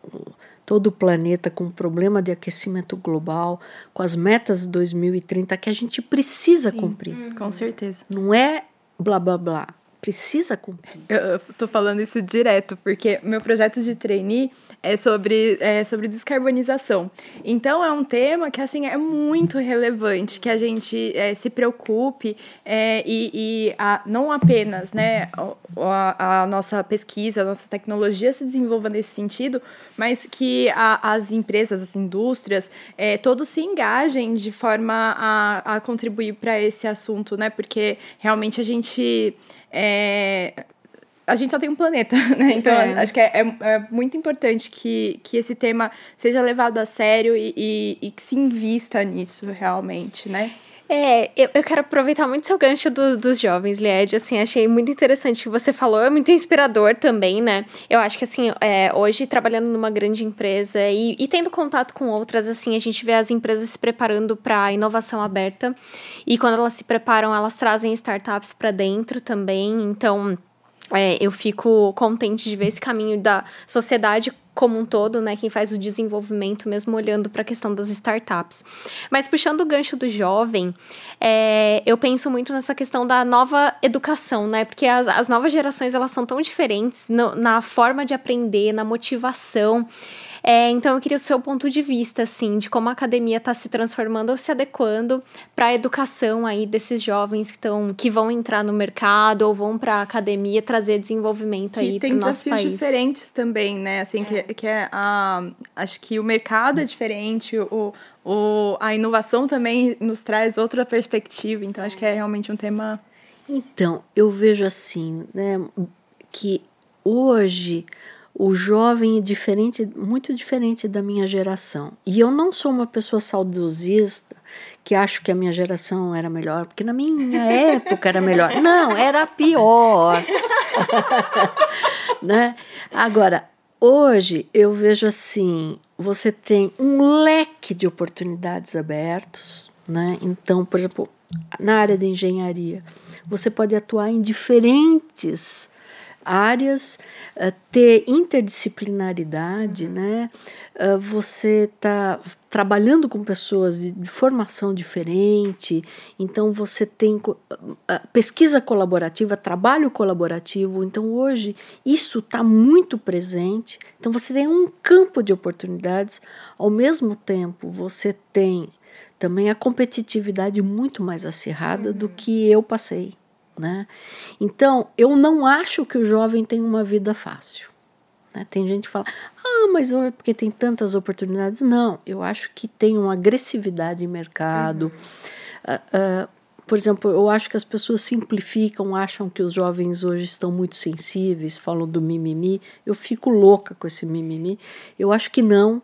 todo o planeta com problema de aquecimento global, com as metas 2030 que a gente precisa sim. cumprir. Uhum. Com certeza. Não é blá blá blá precisa cumprir. Eu, estou falando isso direto, porque meu projeto de trainee é sobre, é sobre descarbonização. Então, é um tema que, assim, é muito relevante, que a gente é, se preocupe é, e, e a, não apenas, né, a, a, nossa pesquisa, a nossa tecnologia se desenvolva nesse sentido, mas que a, as empresas, as indústrias, é, todos se engajem de forma a, a contribuir para esse assunto, né, porque realmente a gente é, a gente só tem um planeta, né? Então, é. acho que é, é, é, muito importante que, que esse tema seja levado a sério e, e, e que se invista nisso realmente, né? É, eu, eu quero aproveitar muito seu gancho do, dos jovens, Lied. Assim, achei muito interessante o que você falou, é muito inspirador também, né? Eu acho que, assim, é, hoje trabalhando numa grande empresa e, e tendo contato com outras, assim, a gente vê as empresas se preparando para inovação aberta. E quando elas se preparam, elas trazem startups para dentro também. Então. É, eu fico contente de ver esse caminho da sociedade como um todo, né, quem faz o desenvolvimento, mesmo olhando para a questão das startups. Mas puxando o gancho do jovem, é, eu penso muito nessa questão da nova educação, né, porque as, as novas gerações elas são tão diferentes no, na forma de aprender, na motivação. É, então eu queria o seu ponto de vista, assim, de como a academia está se transformando ou se adequando para a educação aí desses jovens que, tão, que vão entrar no mercado ou vão para a academia trazer desenvolvimento que aí para o nosso país. tem desafios diferentes também, né? Assim, é. que, que é a, acho que o mercado é diferente, o, o, a inovação também nos traz outra perspectiva, então acho que é realmente um tema... Então, eu vejo assim, né, que hoje o jovem é diferente, muito diferente da minha geração. E eu não sou uma pessoa saudosista que acho que a minha geração era melhor, porque na minha época era melhor. Não, era pior. né? Agora, hoje eu vejo assim, você tem um leque de oportunidades abertos, né? Então, por exemplo, na área da engenharia, você pode atuar em diferentes áreas, uh, ter interdisciplinaridade, uhum. né? Uh, você está trabalhando com pessoas de, de, formação diferente, então você tem uh, pesquisa colaborativa, trabalho colaborativo, então hoje isso está muito presente. Então você tem um campo de oportunidades, ao mesmo tempo você tem também a competitividade muito mais acirrada uhum. do que eu passei. Né? Então, eu não acho que o jovem tem uma vida fácil. Né? Tem gente que fala, ah, mas porque tem tantas oportunidades. Não, eu acho que tem uma agressividade em mercado. Uhum. Uh, uh, por exemplo, eu acho que as pessoas simplificam, acham que os jovens hoje estão muito sensíveis, falam do mimimi. Eu fico louca com esse mimimi. Eu acho que não.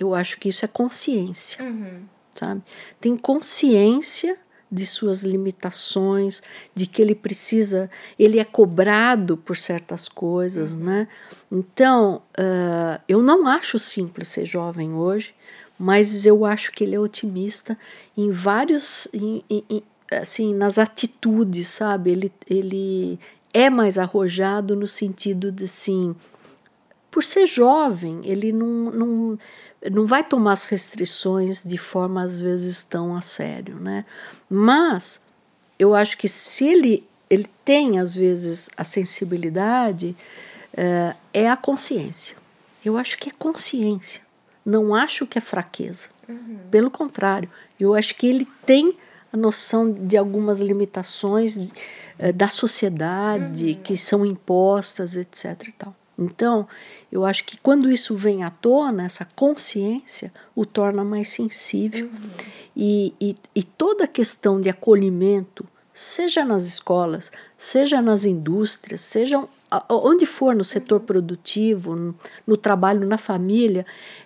Eu acho que isso é consciência. Uhum. Sabe? Tem consciência de suas limitações, de que ele precisa, ele é cobrado por certas coisas, uhum. né? Então, uh, eu não acho simples ser jovem hoje, mas eu acho que ele é otimista em vários, em, em, assim, nas atitudes, sabe? Ele, ele é mais arrojado no sentido de, assim, por ser jovem, ele não, não não vai tomar as restrições de forma às vezes tão a sério, né? Mas eu acho que se ele ele tem às vezes a sensibilidade é, é a consciência. Eu acho que é consciência. Não acho que é fraqueza. Uhum. Pelo contrário, eu acho que ele tem a noção de algumas limitações é, da sociedade uhum. que são impostas, etc. E tal. Então, eu acho que quando isso vem à tona, essa consciência o torna mais sensível. Uhum. E, e, e toda a questão de acolhimento, seja nas escolas, seja nas indústrias, sejam onde for no setor produtivo, no, no, trabalho, na família,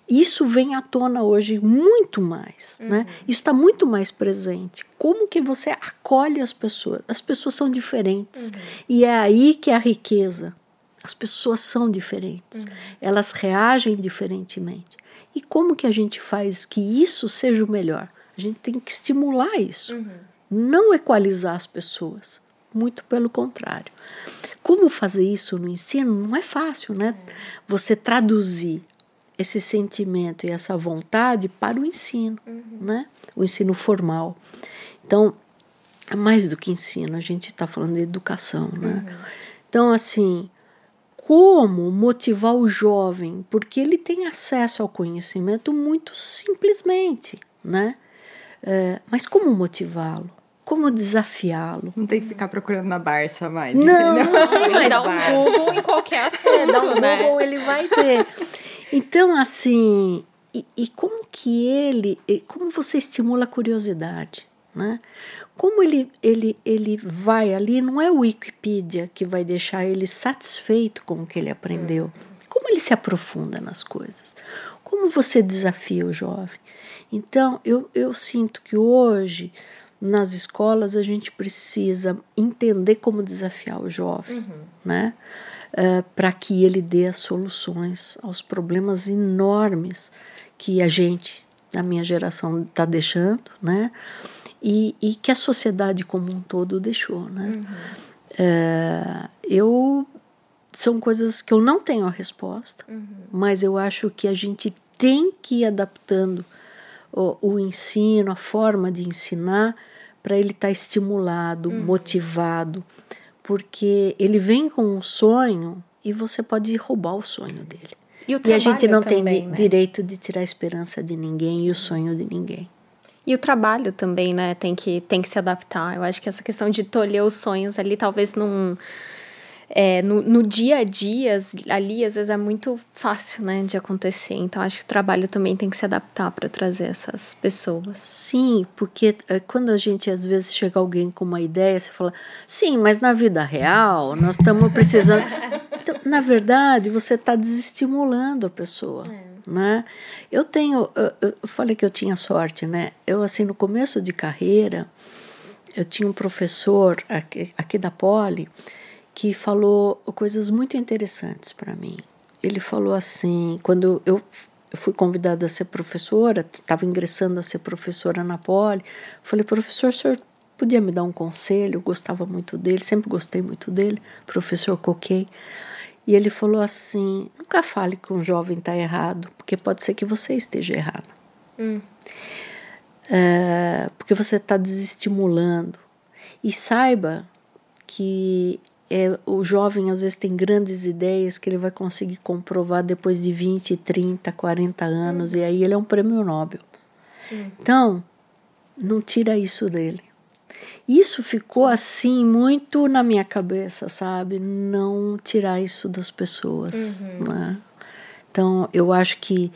isso vem à tona hoje muito mais, uhum. né? Isso está muito mais presente. Como que você acolhe as pessoas? As pessoas são diferentes uhum. e é aí que é a riqueza. As pessoas são diferentes, uhum. elas reagem diferentemente. E como que a gente faz que isso seja o melhor? A gente tem que estimular isso, uhum. não equalizar as pessoas, muito pelo contrário. Como fazer isso no ensino? Não é fácil, né? Você traduzir esse sentimento e essa vontade para o ensino, uhum. né? O ensino formal. Então, é mais do que ensino, a gente está falando de educação, né? Uhum. Então, assim, como motivar o jovem? Porque ele tem acesso ao conhecimento muito simplesmente, né? É, mas como motivá-lo? Como desafiá-lo? Não tem que ficar procurando na Barça mais. Não, entendeu? não ele dá um Google em qualquer assunto, é, dá um né? Google ele vai ter. Então, assim, e, e como que ele, como você estimula a curiosidade, né? Como ele, ele, ele vai ali, não é o Wikipedia que vai deixar ele satisfeito com o que ele aprendeu. Como ele se aprofunda nas coisas. Como você desafia o jovem. Então, eu, eu sinto que hoje, nas escolas, a gente precisa entender como desafiar o jovem, uhum. né? Uh, para que ele dê as soluções aos problemas enormes que a gente, na minha geração, está deixando, né? E, e que a sociedade como um todo deixou, né? Uhum. É, eu são coisas que eu não tenho a resposta, uhum. mas eu acho que a gente tem que ir adaptando o, o ensino, a forma de ensinar, para ele estar tá estimulado, uhum. motivado, porque ele vem com um sonho e você pode roubar o sonho dele. E, e a gente não também, tem né? direito de tirar a esperança de ninguém e o sonho de ninguém. E o trabalho também, né, tem que, tem que se adaptar. Eu acho que essa questão de tolher os sonhos ali, talvez num. É, no, no dia a dia, ali, às vezes é muito fácil, né, de acontecer. Então, acho que o trabalho também tem que se adaptar para trazer essas pessoas. Sim, porque é, quando a gente, às vezes, chega alguém com uma ideia, você fala, sim, mas na vida real, nós estamos precisando. então, na verdade, você está desestimulando a pessoa. É né? Eu tenho, eu, eu falei que eu tinha sorte, né? Eu assim no começo de carreira, eu tinha um professor aqui, aqui da Poli que falou coisas muito interessantes para mim. Ele falou assim, quando eu, fui convidada a ser professora, estava ingressando a ser professora na Poli, falei, professor, o senhor podia me dar um conselho? Eu gostava muito dele, sempre gostei muito dele, professor Coquei. E ele falou assim: nunca fale que um jovem está errado, porque pode ser que você esteja errado. Hum. É, porque você está desestimulando. E saiba que é, o jovem às vezes tem grandes ideias que ele vai conseguir comprovar depois de 20, 30, 40 anos, hum. e aí ele é um prêmio Nobel. Hum. Então, não tira isso dele. Isso ficou assim muito na minha cabeça, sabe? Não tirar isso das pessoas. Uhum. Né? Então, eu acho que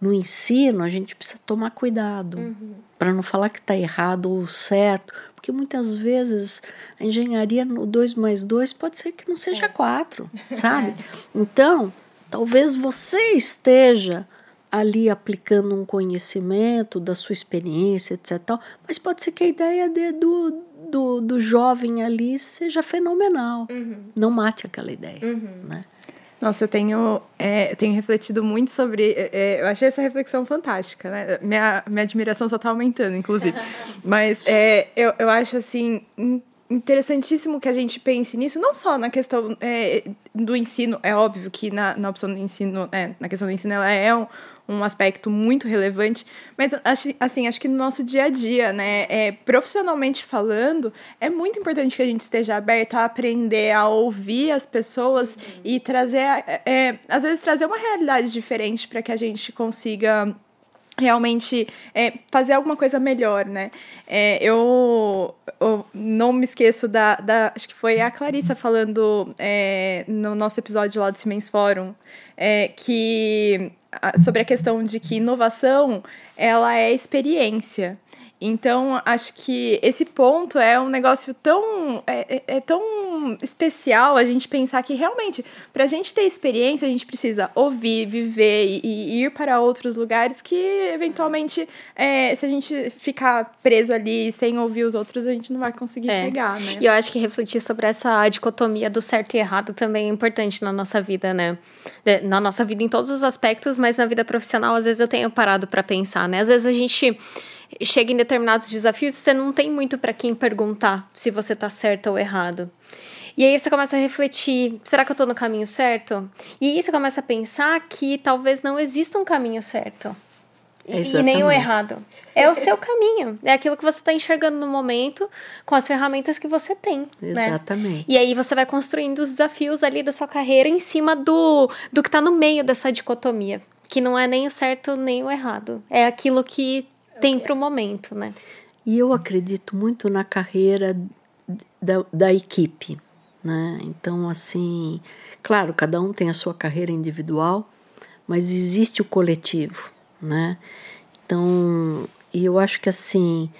no ensino a gente precisa tomar cuidado uhum. para não falar que está errado ou certo, porque muitas vezes a engenharia no 2 mais 2 pode ser que não seja 4, é. sabe? Então, talvez você esteja ali aplicando um conhecimento da sua experiência, etc. Mas pode ser que a ideia de, do, do, do jovem ali seja fenomenal. Uhum. Não mate aquela ideia. Uhum. Né? Nossa, eu tenho, é, tenho refletido muito sobre. É, é, eu achei essa reflexão fantástica, né? Minha, minha admiração só está aumentando, inclusive. Mas é, eu, eu acho assim interessantíssimo que a gente pense nisso, não só na questão é, do ensino, é óbvio que na, na opção do ensino, é, na questão do ensino, ela é um, um aspecto muito relevante, mas assim, acho que no nosso dia a dia, né, é, profissionalmente falando, é muito importante que a gente esteja aberto a aprender a ouvir as pessoas uhum. e trazer, é, às vezes trazer uma realidade diferente para que a gente consiga realmente é, fazer alguma coisa melhor, né? É, eu, eu, não me esqueço da, da, Acho que foi a Clarissa falando é, no nosso episódio lá do Siemens Fórum, é, que sobre a questão de que inovação ela é experiência. Então, acho que esse ponto é um negócio tão. É, é, é tão tão especial a gente pensar que realmente, para a gente ter experiência, a gente precisa ouvir, viver e, e ir para outros lugares que, eventualmente, é, se a gente ficar preso ali sem ouvir os outros, a gente não vai conseguir é. chegar, né? E eu acho que refletir sobre essa dicotomia do certo e errado também é importante na nossa vida, né? Na nossa vida em todos os aspectos, mas na vida profissional, às vezes eu tenho parado para pensar, né? Às vezes a gente chega em determinados desafios, você não tem muito para quem perguntar se você tá certo ou errado. E aí você começa a refletir, será que eu tô no caminho certo? E aí você começa a pensar que talvez não exista um caminho certo. E, nem o errado. É o seu caminho. É aquilo que você está enxergando no momento com as ferramentas que você tem. Né? Exatamente. Né? E aí você vai construindo os desafios ali da sua carreira em cima do, do que está no meio dessa dicotomia. Que não é nem o certo nem o errado. É aquilo que tem para o momento, né? E eu acredito muito na carreira da, da equipe, né? Então, assim, claro, cada um tem a sua carreira individual, mas existe o coletivo, né? Então, e eu acho que assim,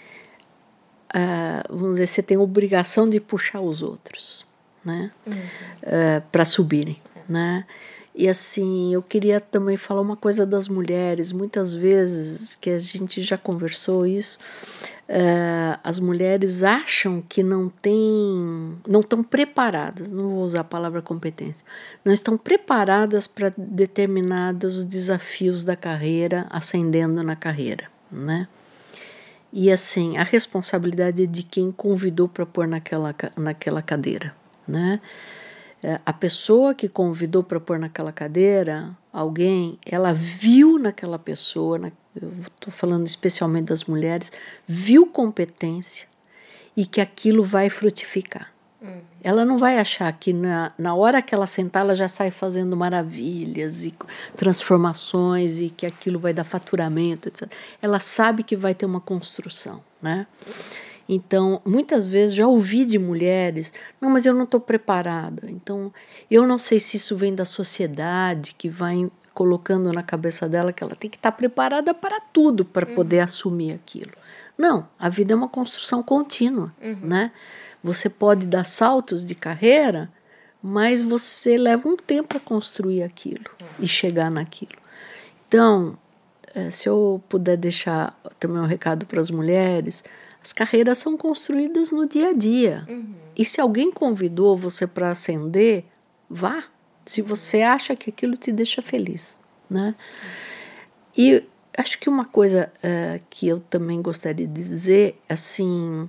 uh, vamos dizer, você tem obrigação de puxar os outros, né? Uhum. Uh, para subirem, né? E assim, eu queria também falar uma coisa das mulheres. Muitas vezes, que a gente já conversou isso, uh, as mulheres acham que não têm, não estão preparadas, não vou usar a palavra competência, não estão preparadas para determinados desafios da carreira, ascendendo na carreira, né? E assim, a responsabilidade é de quem convidou para pôr naquela, naquela cadeira, né? É, a pessoa que convidou para pôr naquela cadeira alguém, ela viu naquela pessoa, na, eu estou falando especialmente das mulheres, viu competência e que aquilo vai frutificar. Uhum. Ela não vai achar que na, na hora que ela sentar, ela já sai fazendo maravilhas e transformações e que aquilo vai dar faturamento, etc. Ela sabe que vai ter uma construção, né? Então, muitas vezes já ouvi de mulheres: não, mas eu não estou preparada. Então, eu não sei se isso vem da sociedade que vai colocando na cabeça dela que ela tem que estar tá preparada para tudo para uhum. poder assumir aquilo. Não, a vida é uma construção contínua, uhum. né? Você pode dar saltos de carreira, mas você leva um tempo a construir aquilo uhum. e chegar naquilo. Então, eh, se eu puder deixar também um recado para as mulheres, as carreiras são construídas no dia a dia. Uhum. E se alguém convidou você para ascender, vá. Se você acha que aquilo te deixa feliz, né? E acho que uma coisa uh, que eu também gostaria de dizer, assim,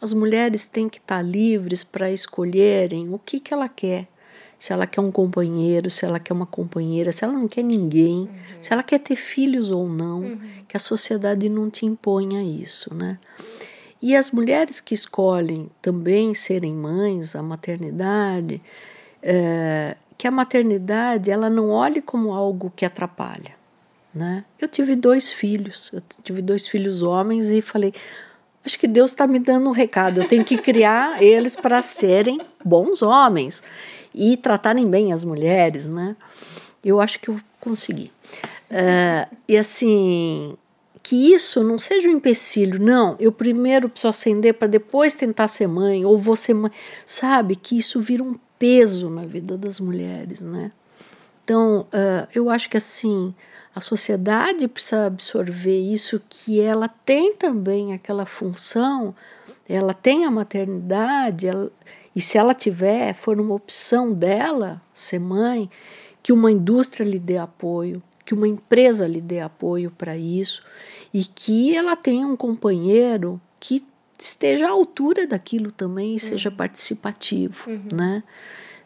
as mulheres têm que estar livres para escolherem o que, que ela quer. Se ela quer um companheiro, se ela quer uma companheira, se ela não quer ninguém, uhum. se ela quer ter filhos ou não, uhum. que a sociedade não te imponha isso, né? E as mulheres que escolhem também serem mães, a maternidade, é, que a maternidade ela não olhe como algo que atrapalha. Né? Eu tive dois filhos, eu tive dois filhos homens e falei, acho que Deus está me dando um recado, eu tenho que criar eles para serem bons homens e tratarem bem as mulheres, né? Eu acho que eu consegui. Uh, e assim, que isso não seja um empecilho, não, eu primeiro preciso acender para depois tentar ser mãe, ou vou ser mãe, sabe? Que isso vira um peso na vida das mulheres, né? Então, uh, eu acho que assim, a sociedade precisa absorver isso, que ela tem também aquela função, ela tem a maternidade, ela, e se ela tiver, for uma opção dela ser mãe, que uma indústria lhe dê apoio, que uma empresa lhe dê apoio para isso e que ela tenha um companheiro que esteja à altura daquilo também e uhum. seja participativo, uhum. né?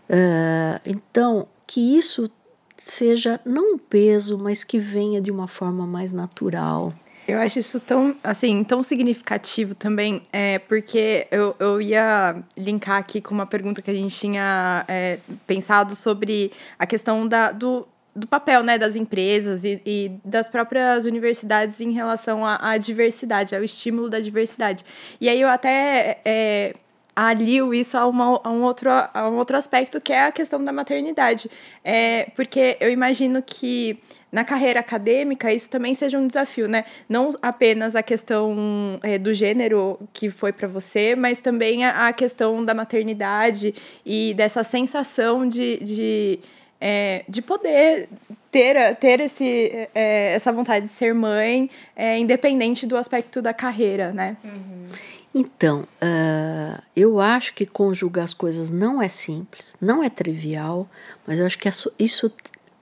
Uh, então, que isso seja não um peso, mas que venha de uma forma mais natural. Eu acho isso tão, assim, tão significativo também, é, porque eu, eu ia linkar aqui com uma pergunta que a gente tinha é, pensado sobre a questão da, do, do papel né, das empresas e, e, das próprias universidades em relação à, à, diversidade, ao estímulo da diversidade. E aí eu até é, alio isso a, uma, a, um outro, a um outro aspecto que é a questão da maternidade. É, porque eu imagino que na carreira acadêmica isso também seja um desafio, né? Não apenas a questão é, do gênero que foi para você, mas também a, a, questão da maternidade e dessa sensação de, de, é, de poder ter, ter esse, é, essa vontade de ser mãe, é, independente do aspecto da carreira, né? Uhum. Então, uh, eu acho que conjugar as coisas não é simples, não é trivial, mas eu acho que isso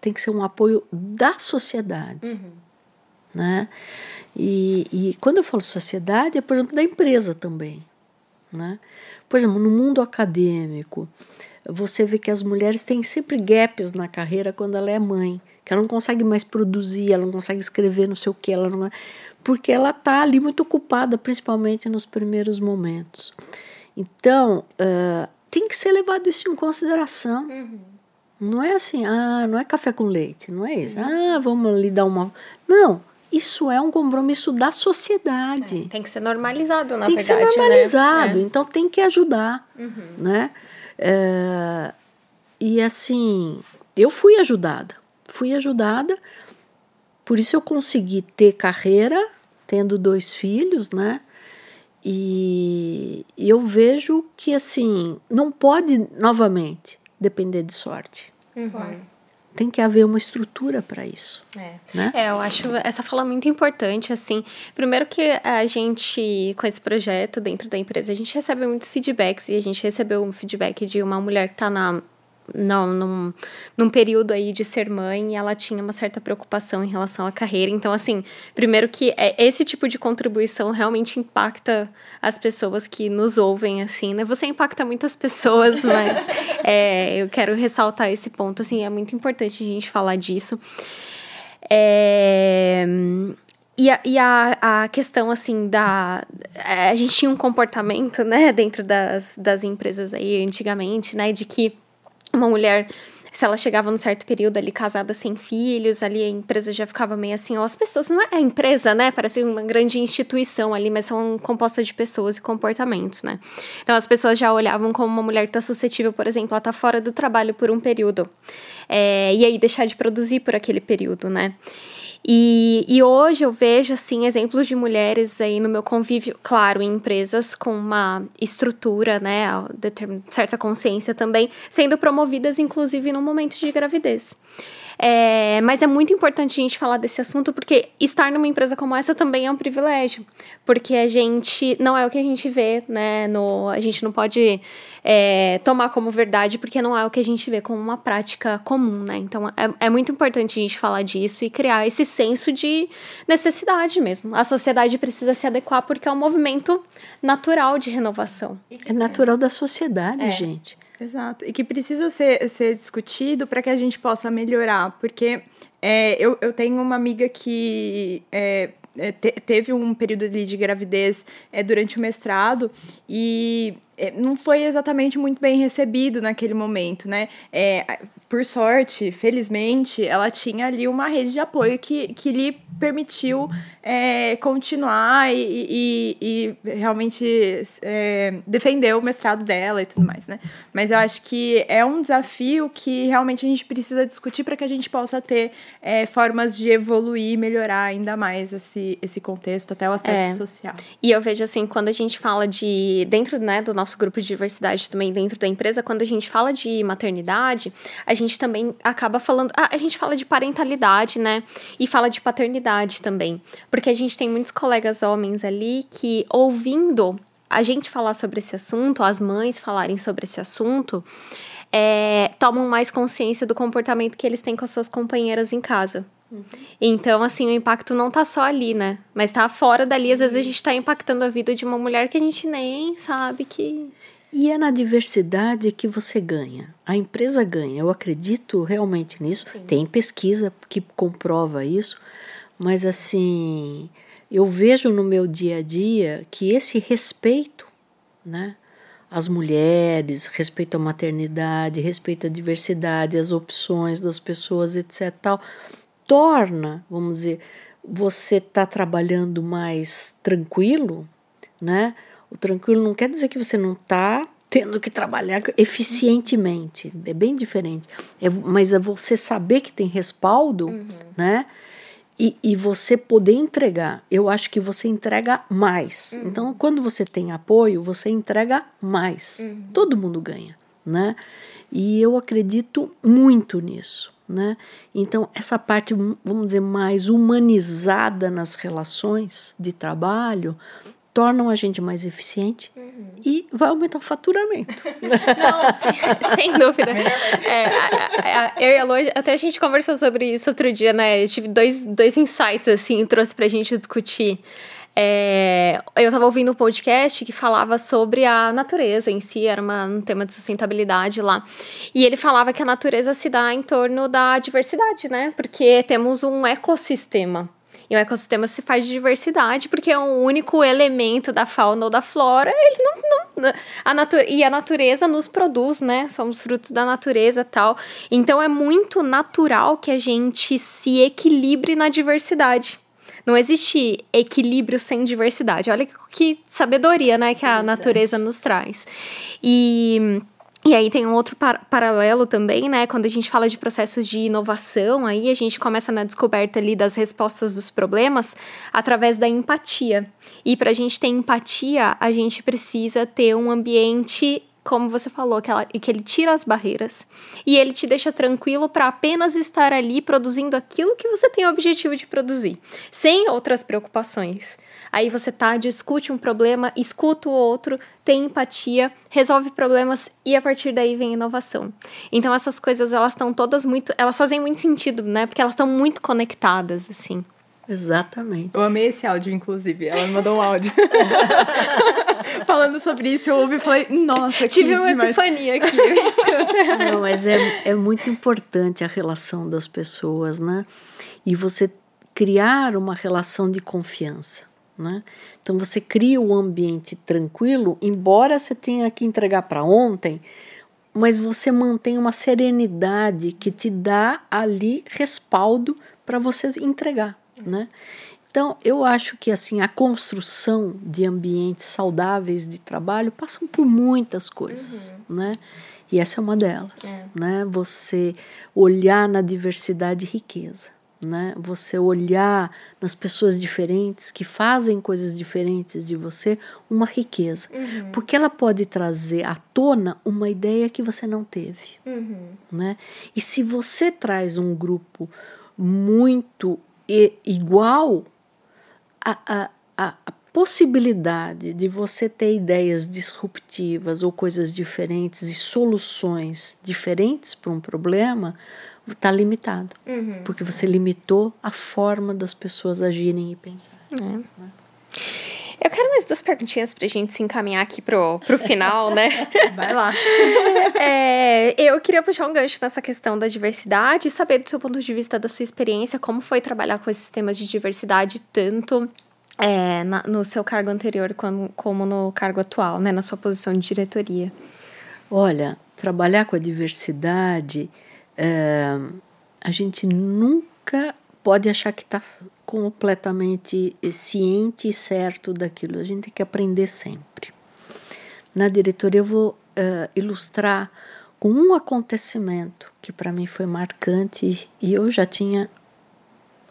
tem que ser um apoio da sociedade. Uhum. Né? E, e quando eu falo sociedade, é, por exemplo, da empresa também. Né? Por exemplo, no mundo acadêmico, você vê que as mulheres têm sempre gaps na carreira quando ela é mãe, que ela não consegue mais produzir, ela não consegue escrever não sei o que, ela não é porque ela está ali muito ocupada, principalmente nos primeiros momentos. Então, uh, tem que ser levado isso em consideração. Uhum. Não é assim, ah, não é café com leite, não é isso. Uhum. Ah, vamos ali dar uma. Não, isso é um compromisso da sociedade. É, tem que ser normalizado, na tem verdade. Tem que ser né? normalizado, né? então tem que ajudar. Uhum. Né? É, e assim, eu fui ajudada. Fui ajudada por isso eu consegui ter carreira, tendo dois filhos, né? E, eu vejo que assim não pode novamente depender de sorte. Uhum. Tem que haver uma estrutura para isso. É. Né? é, eu acho essa fala muito importante, assim. Primeiro que a gente, com esse projeto dentro da empresa, a gente recebe muitos feedbacks e a gente recebeu um feedback de uma mulher que está na não, num, num período aí de ser mãe, ela tinha uma certa preocupação em relação à carreira. Então, assim, primeiro que é, esse tipo de contribuição realmente impacta as pessoas que nos ouvem, assim, né? Você impacta muitas pessoas, mas é, eu quero ressaltar esse ponto, assim, é muito importante a gente falar disso. É, e a, e a, a questão, assim, da... A gente tinha um comportamento, né, dentro das, das empresas aí, antigamente, né, de que uma mulher se ela chegava num certo período ali casada sem filhos, ali a empresa já ficava meio assim, ó, as pessoas não é a empresa, né? Parece uma grande instituição ali, mas são compostas de pessoas e comportamentos, né? Então as pessoas já olhavam como uma mulher que tá suscetível, por exemplo, ela tá fora do trabalho por um período. É, e aí deixar de produzir por aquele período, né? E, e hoje eu vejo, assim, exemplos de mulheres aí no meu convívio, claro, em empresas com uma estrutura, né, certa consciência também, sendo promovidas, inclusive, no momento de gravidez. É, mas é muito importante a gente falar desse assunto porque estar numa empresa como essa também é um privilégio. Porque a gente não é o que a gente vê, né? No, a gente não pode é, tomar como verdade porque não é o que a gente vê como uma prática comum, né? Então é, é muito importante a gente falar disso e criar esse senso de necessidade mesmo. A sociedade precisa se adequar porque é um movimento natural de renovação. É natural da sociedade, é. gente. Exato. E que precisa ser, ser discutido para que a gente possa melhorar. Porque é, eu, eu tenho uma amiga que é, é te, teve um período de gravidez é, durante o mestrado e é, não foi exatamente muito bem recebido naquele momento, né? É, por sorte, felizmente, ela tinha ali uma rede de apoio que, que lhe permitiu é, continuar e, e, e realmente é, defender o mestrado dela e tudo mais, né? Mas eu acho que é um desafio que realmente a gente precisa discutir para que a gente possa ter é, formas de evoluir e melhorar ainda mais esse, esse contexto, até o aspecto é. social. E eu vejo assim, quando a gente fala de, dentro né, do nosso grupo de diversidade também dentro da empresa, quando a gente fala de maternidade, a gente também acaba falando. Ah, a gente fala de parentalidade, né? E fala de paternidade também. Porque a gente tem muitos colegas homens ali que, ouvindo a gente falar sobre esse assunto, as mães falarem sobre esse assunto, é, tomam mais consciência do comportamento que eles têm com as suas companheiras em casa. Uhum. Então, assim, o impacto não tá só ali, né? Mas tá fora dali. Às vezes a gente tá impactando a vida de uma mulher que a gente nem sabe que. E é na diversidade que você ganha. A empresa ganha. Eu acredito realmente nisso. Sim. Tem pesquisa que comprova isso. Mas, assim, eu vejo no meu dia a dia que esse respeito, né? As mulheres, respeito à maternidade, respeito à diversidade, as opções das pessoas, etc. Tal, torna, vamos dizer, você está trabalhando mais tranquilo, né? O tranquilo não quer dizer que você não está tendo que trabalhar eficientemente. É bem diferente. É, mas é você saber que tem respaldo, uhum. né? E, e, você poder entregar. Eu acho que você entrega mais. Uhum. Então, quando você tem apoio, você entrega mais. Uhum. Todo mundo ganha, né? E eu acredito muito nisso. Né? Então, essa parte, vamos dizer, mais humanizada nas relações de trabalho tornam a gente mais eficiente uhum. e vai aumentar o faturamento. Não, sem, sem dúvida. É, a, a, eu e a Lu, até a gente conversou sobre isso outro dia, né? Eu tive dois, dois insights, assim, trouxe pra gente discutir. É, eu estava ouvindo um podcast que falava sobre a natureza em si, era uma, um tema de sustentabilidade lá. E ele falava que a natureza se dá em torno da diversidade, né? Porque temos um ecossistema. E o ecossistema se faz de diversidade, porque é um único elemento da fauna ou da flora. Ele não, não a natu e a natureza nos produz, né? Somos frutos da natureza tal. Então é muito natural que a gente se equilibre na diversidade. Não existe equilíbrio sem diversidade. Olha que, que sabedoria, né, que a natureza nos traz. E e aí tem um outro par paralelo também, né? Quando a gente fala de processos de inovação, aí a gente começa na descoberta ali das respostas dos problemas através da empatia. E para a gente ter empatia, a gente precisa ter um ambiente como você falou, que, ela, que ele tira as barreiras e ele te deixa tranquilo para apenas estar ali produzindo aquilo que você tem o objetivo de produzir, sem outras preocupações. Aí você tá, discute um problema, escuta o outro, tem empatia, resolve problemas e a partir daí vem inovação. Então essas coisas elas estão todas muito, elas fazem muito sentido, né? Porque elas estão muito conectadas assim. Exatamente. Eu amei esse áudio, inclusive. Ela me mandou um áudio. Falando sobre isso, eu ouvi e falei, nossa, Tive uma demais. epifania aqui. Não, mas é, é muito importante a relação das pessoas, né? E você criar uma relação de confiança, né? Então você cria um ambiente tranquilo, embora você tenha que entregar para ontem, mas você mantém uma serenidade que te dá ali respaldo para você entregar né? Então, eu acho que assim a construção de ambientes saudáveis de trabalho passam por muitas coisas, uhum. né? E essa é uma delas, é. né? Você olhar na diversidade e riqueza, né? Você olhar nas pessoas diferentes que fazem coisas diferentes de você, uma riqueza, uhum. porque ela pode trazer à tona uma ideia que você não teve, uhum. né? E se você traz um grupo muito e igual a, a, a possibilidade de você ter ideias disruptivas ou coisas diferentes e soluções diferentes para um problema está limitado. Uhum. Porque você limitou a forma das pessoas agirem e pensarem. É. Né? Eu quero mais duas perguntinhas pra gente se encaminhar aqui pro, pro final, né? Vai lá. É, eu queria puxar um gancho nessa questão da diversidade e saber do seu ponto de vista, da sua experiência, como foi trabalhar com esses temas de diversidade, tanto é, na, no seu cargo anterior como, como no cargo atual, né? Na sua posição de diretoria. Olha, trabalhar com a diversidade, é, a gente nunca pode achar que está completamente ciente e certo daquilo. A gente tem que aprender sempre. Na diretoria, eu vou uh, ilustrar com um acontecimento que para mim foi marcante e eu já tinha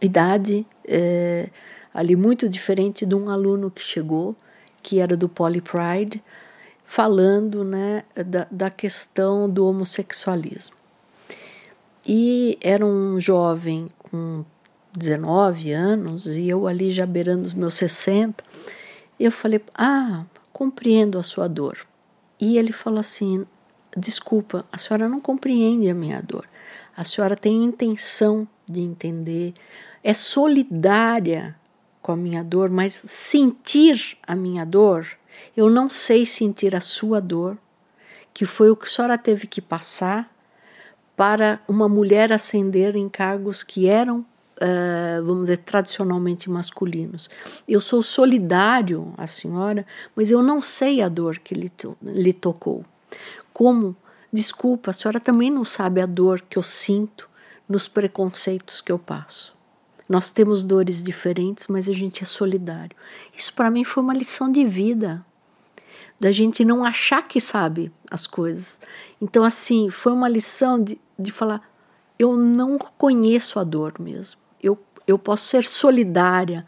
idade uh, ali muito diferente de um aluno que chegou, que era do Poly Pride, falando né, da, da questão do homossexualismo. E era um jovem com 19 anos e eu ali já beirando os meus 60, eu falei: "Ah, compreendo a sua dor". E ele falou assim: "Desculpa, a senhora não compreende a minha dor. A senhora tem intenção de entender, é solidária com a minha dor, mas sentir a minha dor, eu não sei sentir a sua dor, que foi o que a senhora teve que passar para uma mulher ascender em cargos que eram uh, vamos dizer, tradicionalmente masculinos. Eu sou solidário à senhora, mas eu não sei a dor que lhe, to lhe tocou. Como, desculpa, a senhora também não sabe a dor que eu sinto nos preconceitos que eu passo. Nós temos dores diferentes, mas a gente é solidário. Isso para mim foi uma lição de vida. Da gente não achar que sabe as coisas. Então, assim, foi uma lição de, de falar: eu não conheço a dor mesmo. Eu, eu posso ser solidária,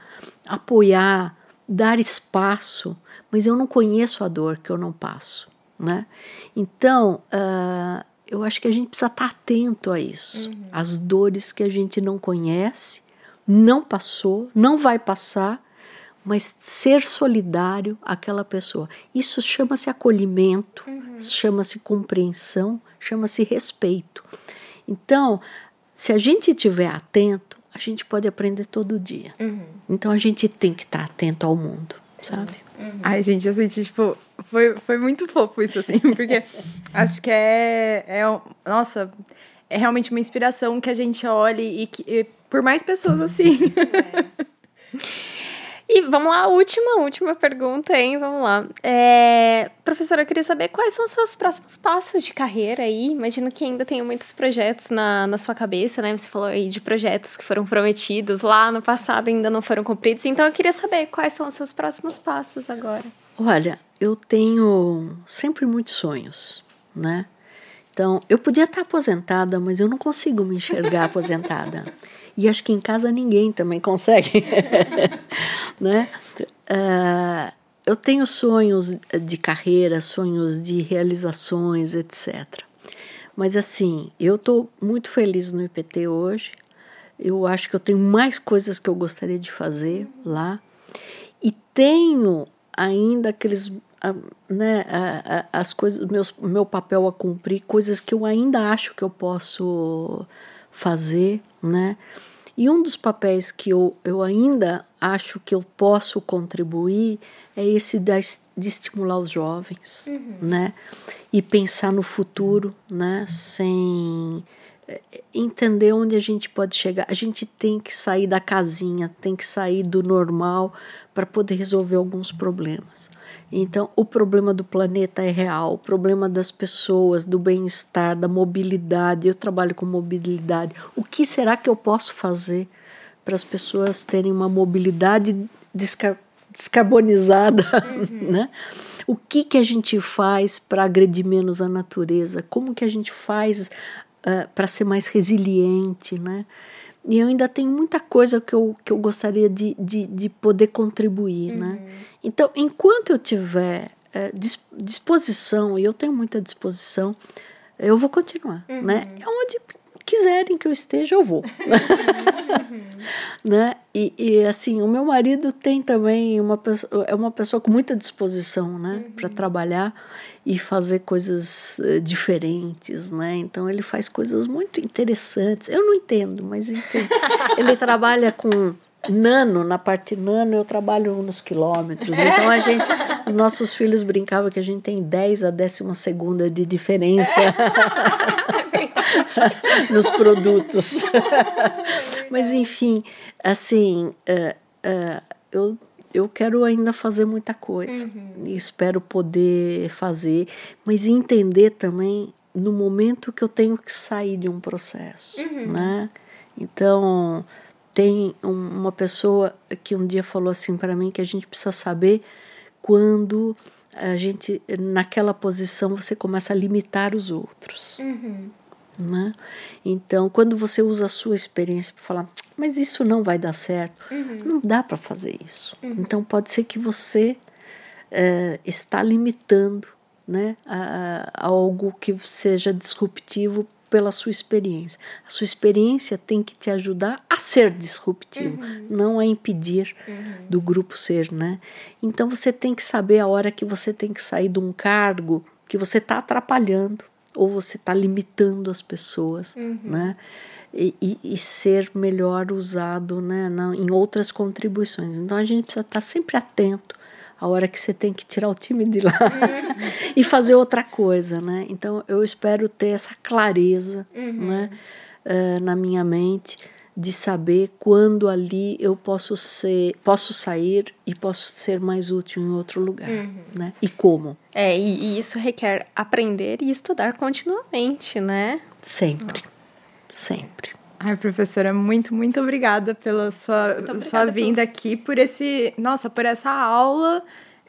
apoiar, dar espaço, mas eu não conheço a dor que eu não passo. Né? Então, uh, eu acho que a gente precisa estar atento a isso. Uhum. As dores que a gente não conhece, não passou, não vai passar, mas ser solidário àquela pessoa. Isso chama-se acolhimento, uhum. chama-se compreensão, chama-se respeito. Então, se a gente estiver atento, a gente pode aprender todo dia. Uhum. Então, a gente tem que estar atento ao mundo, sabe? Uhum. Ai, gente, eu senti, tipo, foi, foi muito fofo isso, assim, porque acho que é, é. Nossa, é realmente uma inspiração que a gente olhe e que. E por mais pessoas assim. É. E vamos lá, última, última pergunta, hein? Vamos lá. É, professora, eu queria saber quais são os seus próximos passos de carreira aí. Imagino que ainda tenha muitos projetos na, na sua cabeça, né? Você falou aí de projetos que foram prometidos lá no passado e ainda não foram cumpridos. Então eu queria saber quais são os seus próximos passos agora. Olha, eu tenho sempre muitos sonhos, né? Então, eu podia estar aposentada, mas eu não consigo me enxergar aposentada. E acho que em casa ninguém também consegue. né? Uh, eu tenho sonhos de carreira, sonhos de realizações, etc. Mas assim, eu estou muito feliz no IPT hoje. Eu acho que eu tenho mais coisas que eu gostaria de fazer lá. E tenho ainda aqueles né, as coisas, meus, meu papel a cumprir, coisas que eu ainda acho que eu posso fazer, né? E um dos papéis que eu, eu ainda acho que eu posso contribuir é esse de, de estimular os jovens, uhum. né? E pensar no futuro, né? Sem é, entender onde a gente pode chegar. A gente tem que sair da casinha, tem que sair do normal para poder resolver alguns problemas. Então, o problema do planeta é real, o problema das pessoas, do bem-estar, da mobilidade. Eu trabalho com mobilidade. O que será que eu posso fazer para as pessoas terem uma mobilidade descar descarbonizada, uhum. né? O que que a gente faz para agredir menos a natureza? Como que a gente faz uh, para ser mais resiliente, né? E eu ainda tenho muita coisa que eu, que eu gostaria de, de, de poder contribuir, né? uhum. né? Então, enquanto eu tiver é, disposição, e eu tenho muita disposição, eu vou continuar, uhum. né? Onde quiserem que eu esteja, eu vou. Uhum. né? E, e, assim, o meu marido tem também uma pessoa, é uma pessoa com muita disposição, né? Para uhum. trabalhar e fazer coisas uh, diferentes, né? Então ele faz coisas muito interessantes. Eu não entendo, mas enfim, ele trabalha com nano, na parte nano eu trabalho nos quilômetros. Então a gente, os nossos filhos brincavam que a gente tem 10 a décima segunda de diferença é nos produtos. É mas enfim, assim, uh, uh, eu eu quero ainda fazer muita coisa uhum. e espero poder fazer, mas entender também no momento que eu tenho que sair de um processo, uhum. né? Então tem uma pessoa que um dia falou assim para mim que a gente precisa saber quando a gente naquela posição você começa a limitar os outros. Uhum. Né? Então, quando você usa a sua experiência para falar, mas isso não vai dar certo, uhum. não dá para fazer isso. Uhum. Então, pode ser que você é, está limitando né, a, a algo que seja disruptivo pela sua experiência. A sua experiência tem que te ajudar a ser disruptivo, uhum. não a impedir uhum. do grupo ser, né? Então você tem que saber a hora que você tem que sair de um cargo que você está atrapalhando ou você está limitando as pessoas, uhum. né? E, e, e, ser melhor usado né, na, em outras contribuições. Então a gente precisa estar tá sempre atento à hora que você tem que tirar o time de lá uhum. e fazer outra coisa, né? Então eu espero ter essa clareza, uhum. né, uh, na minha mente de saber quando ali eu posso ser, posso sair e posso ser mais útil em outro lugar, uhum. né? E como? É, e, e, isso requer aprender e estudar continuamente, né? Sempre. Nossa. Sempre. Ai, professora, muito, muito obrigada pela sua, obrigada sua vinda pelo... aqui, por esse, nossa, por essa aula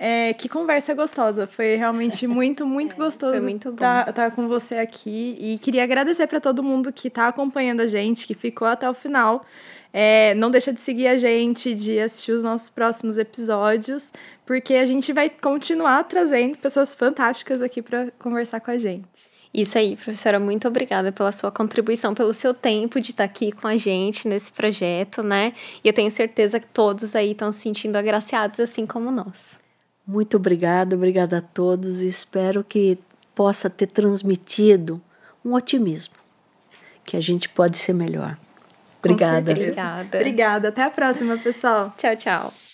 É, que conversa gostosa. Foi realmente muito, muito gostoso muito bom. estar tá, com você aqui. E queria agradecer para todo mundo que está acompanhando a gente, que ficou até o final. É, não deixa de seguir a gente, de assistir os nossos próximos episódios, porque a gente vai continuar trazendo pessoas fantásticas aqui para conversar com a gente. Isso aí, professora, muito obrigada pela sua contribuição, pelo seu tempo de estar aqui com a gente nesse projeto, né? E eu tenho certeza que todos aí estão se sentindo agraciados, assim como nós. Muito obrigada, obrigada a todos e espero que possa ter transmitido um otimismo, que a gente pode ser melhor. Obrigada. Obrigada. Obrigada. Até a próxima, pessoal. Tchau, tchau.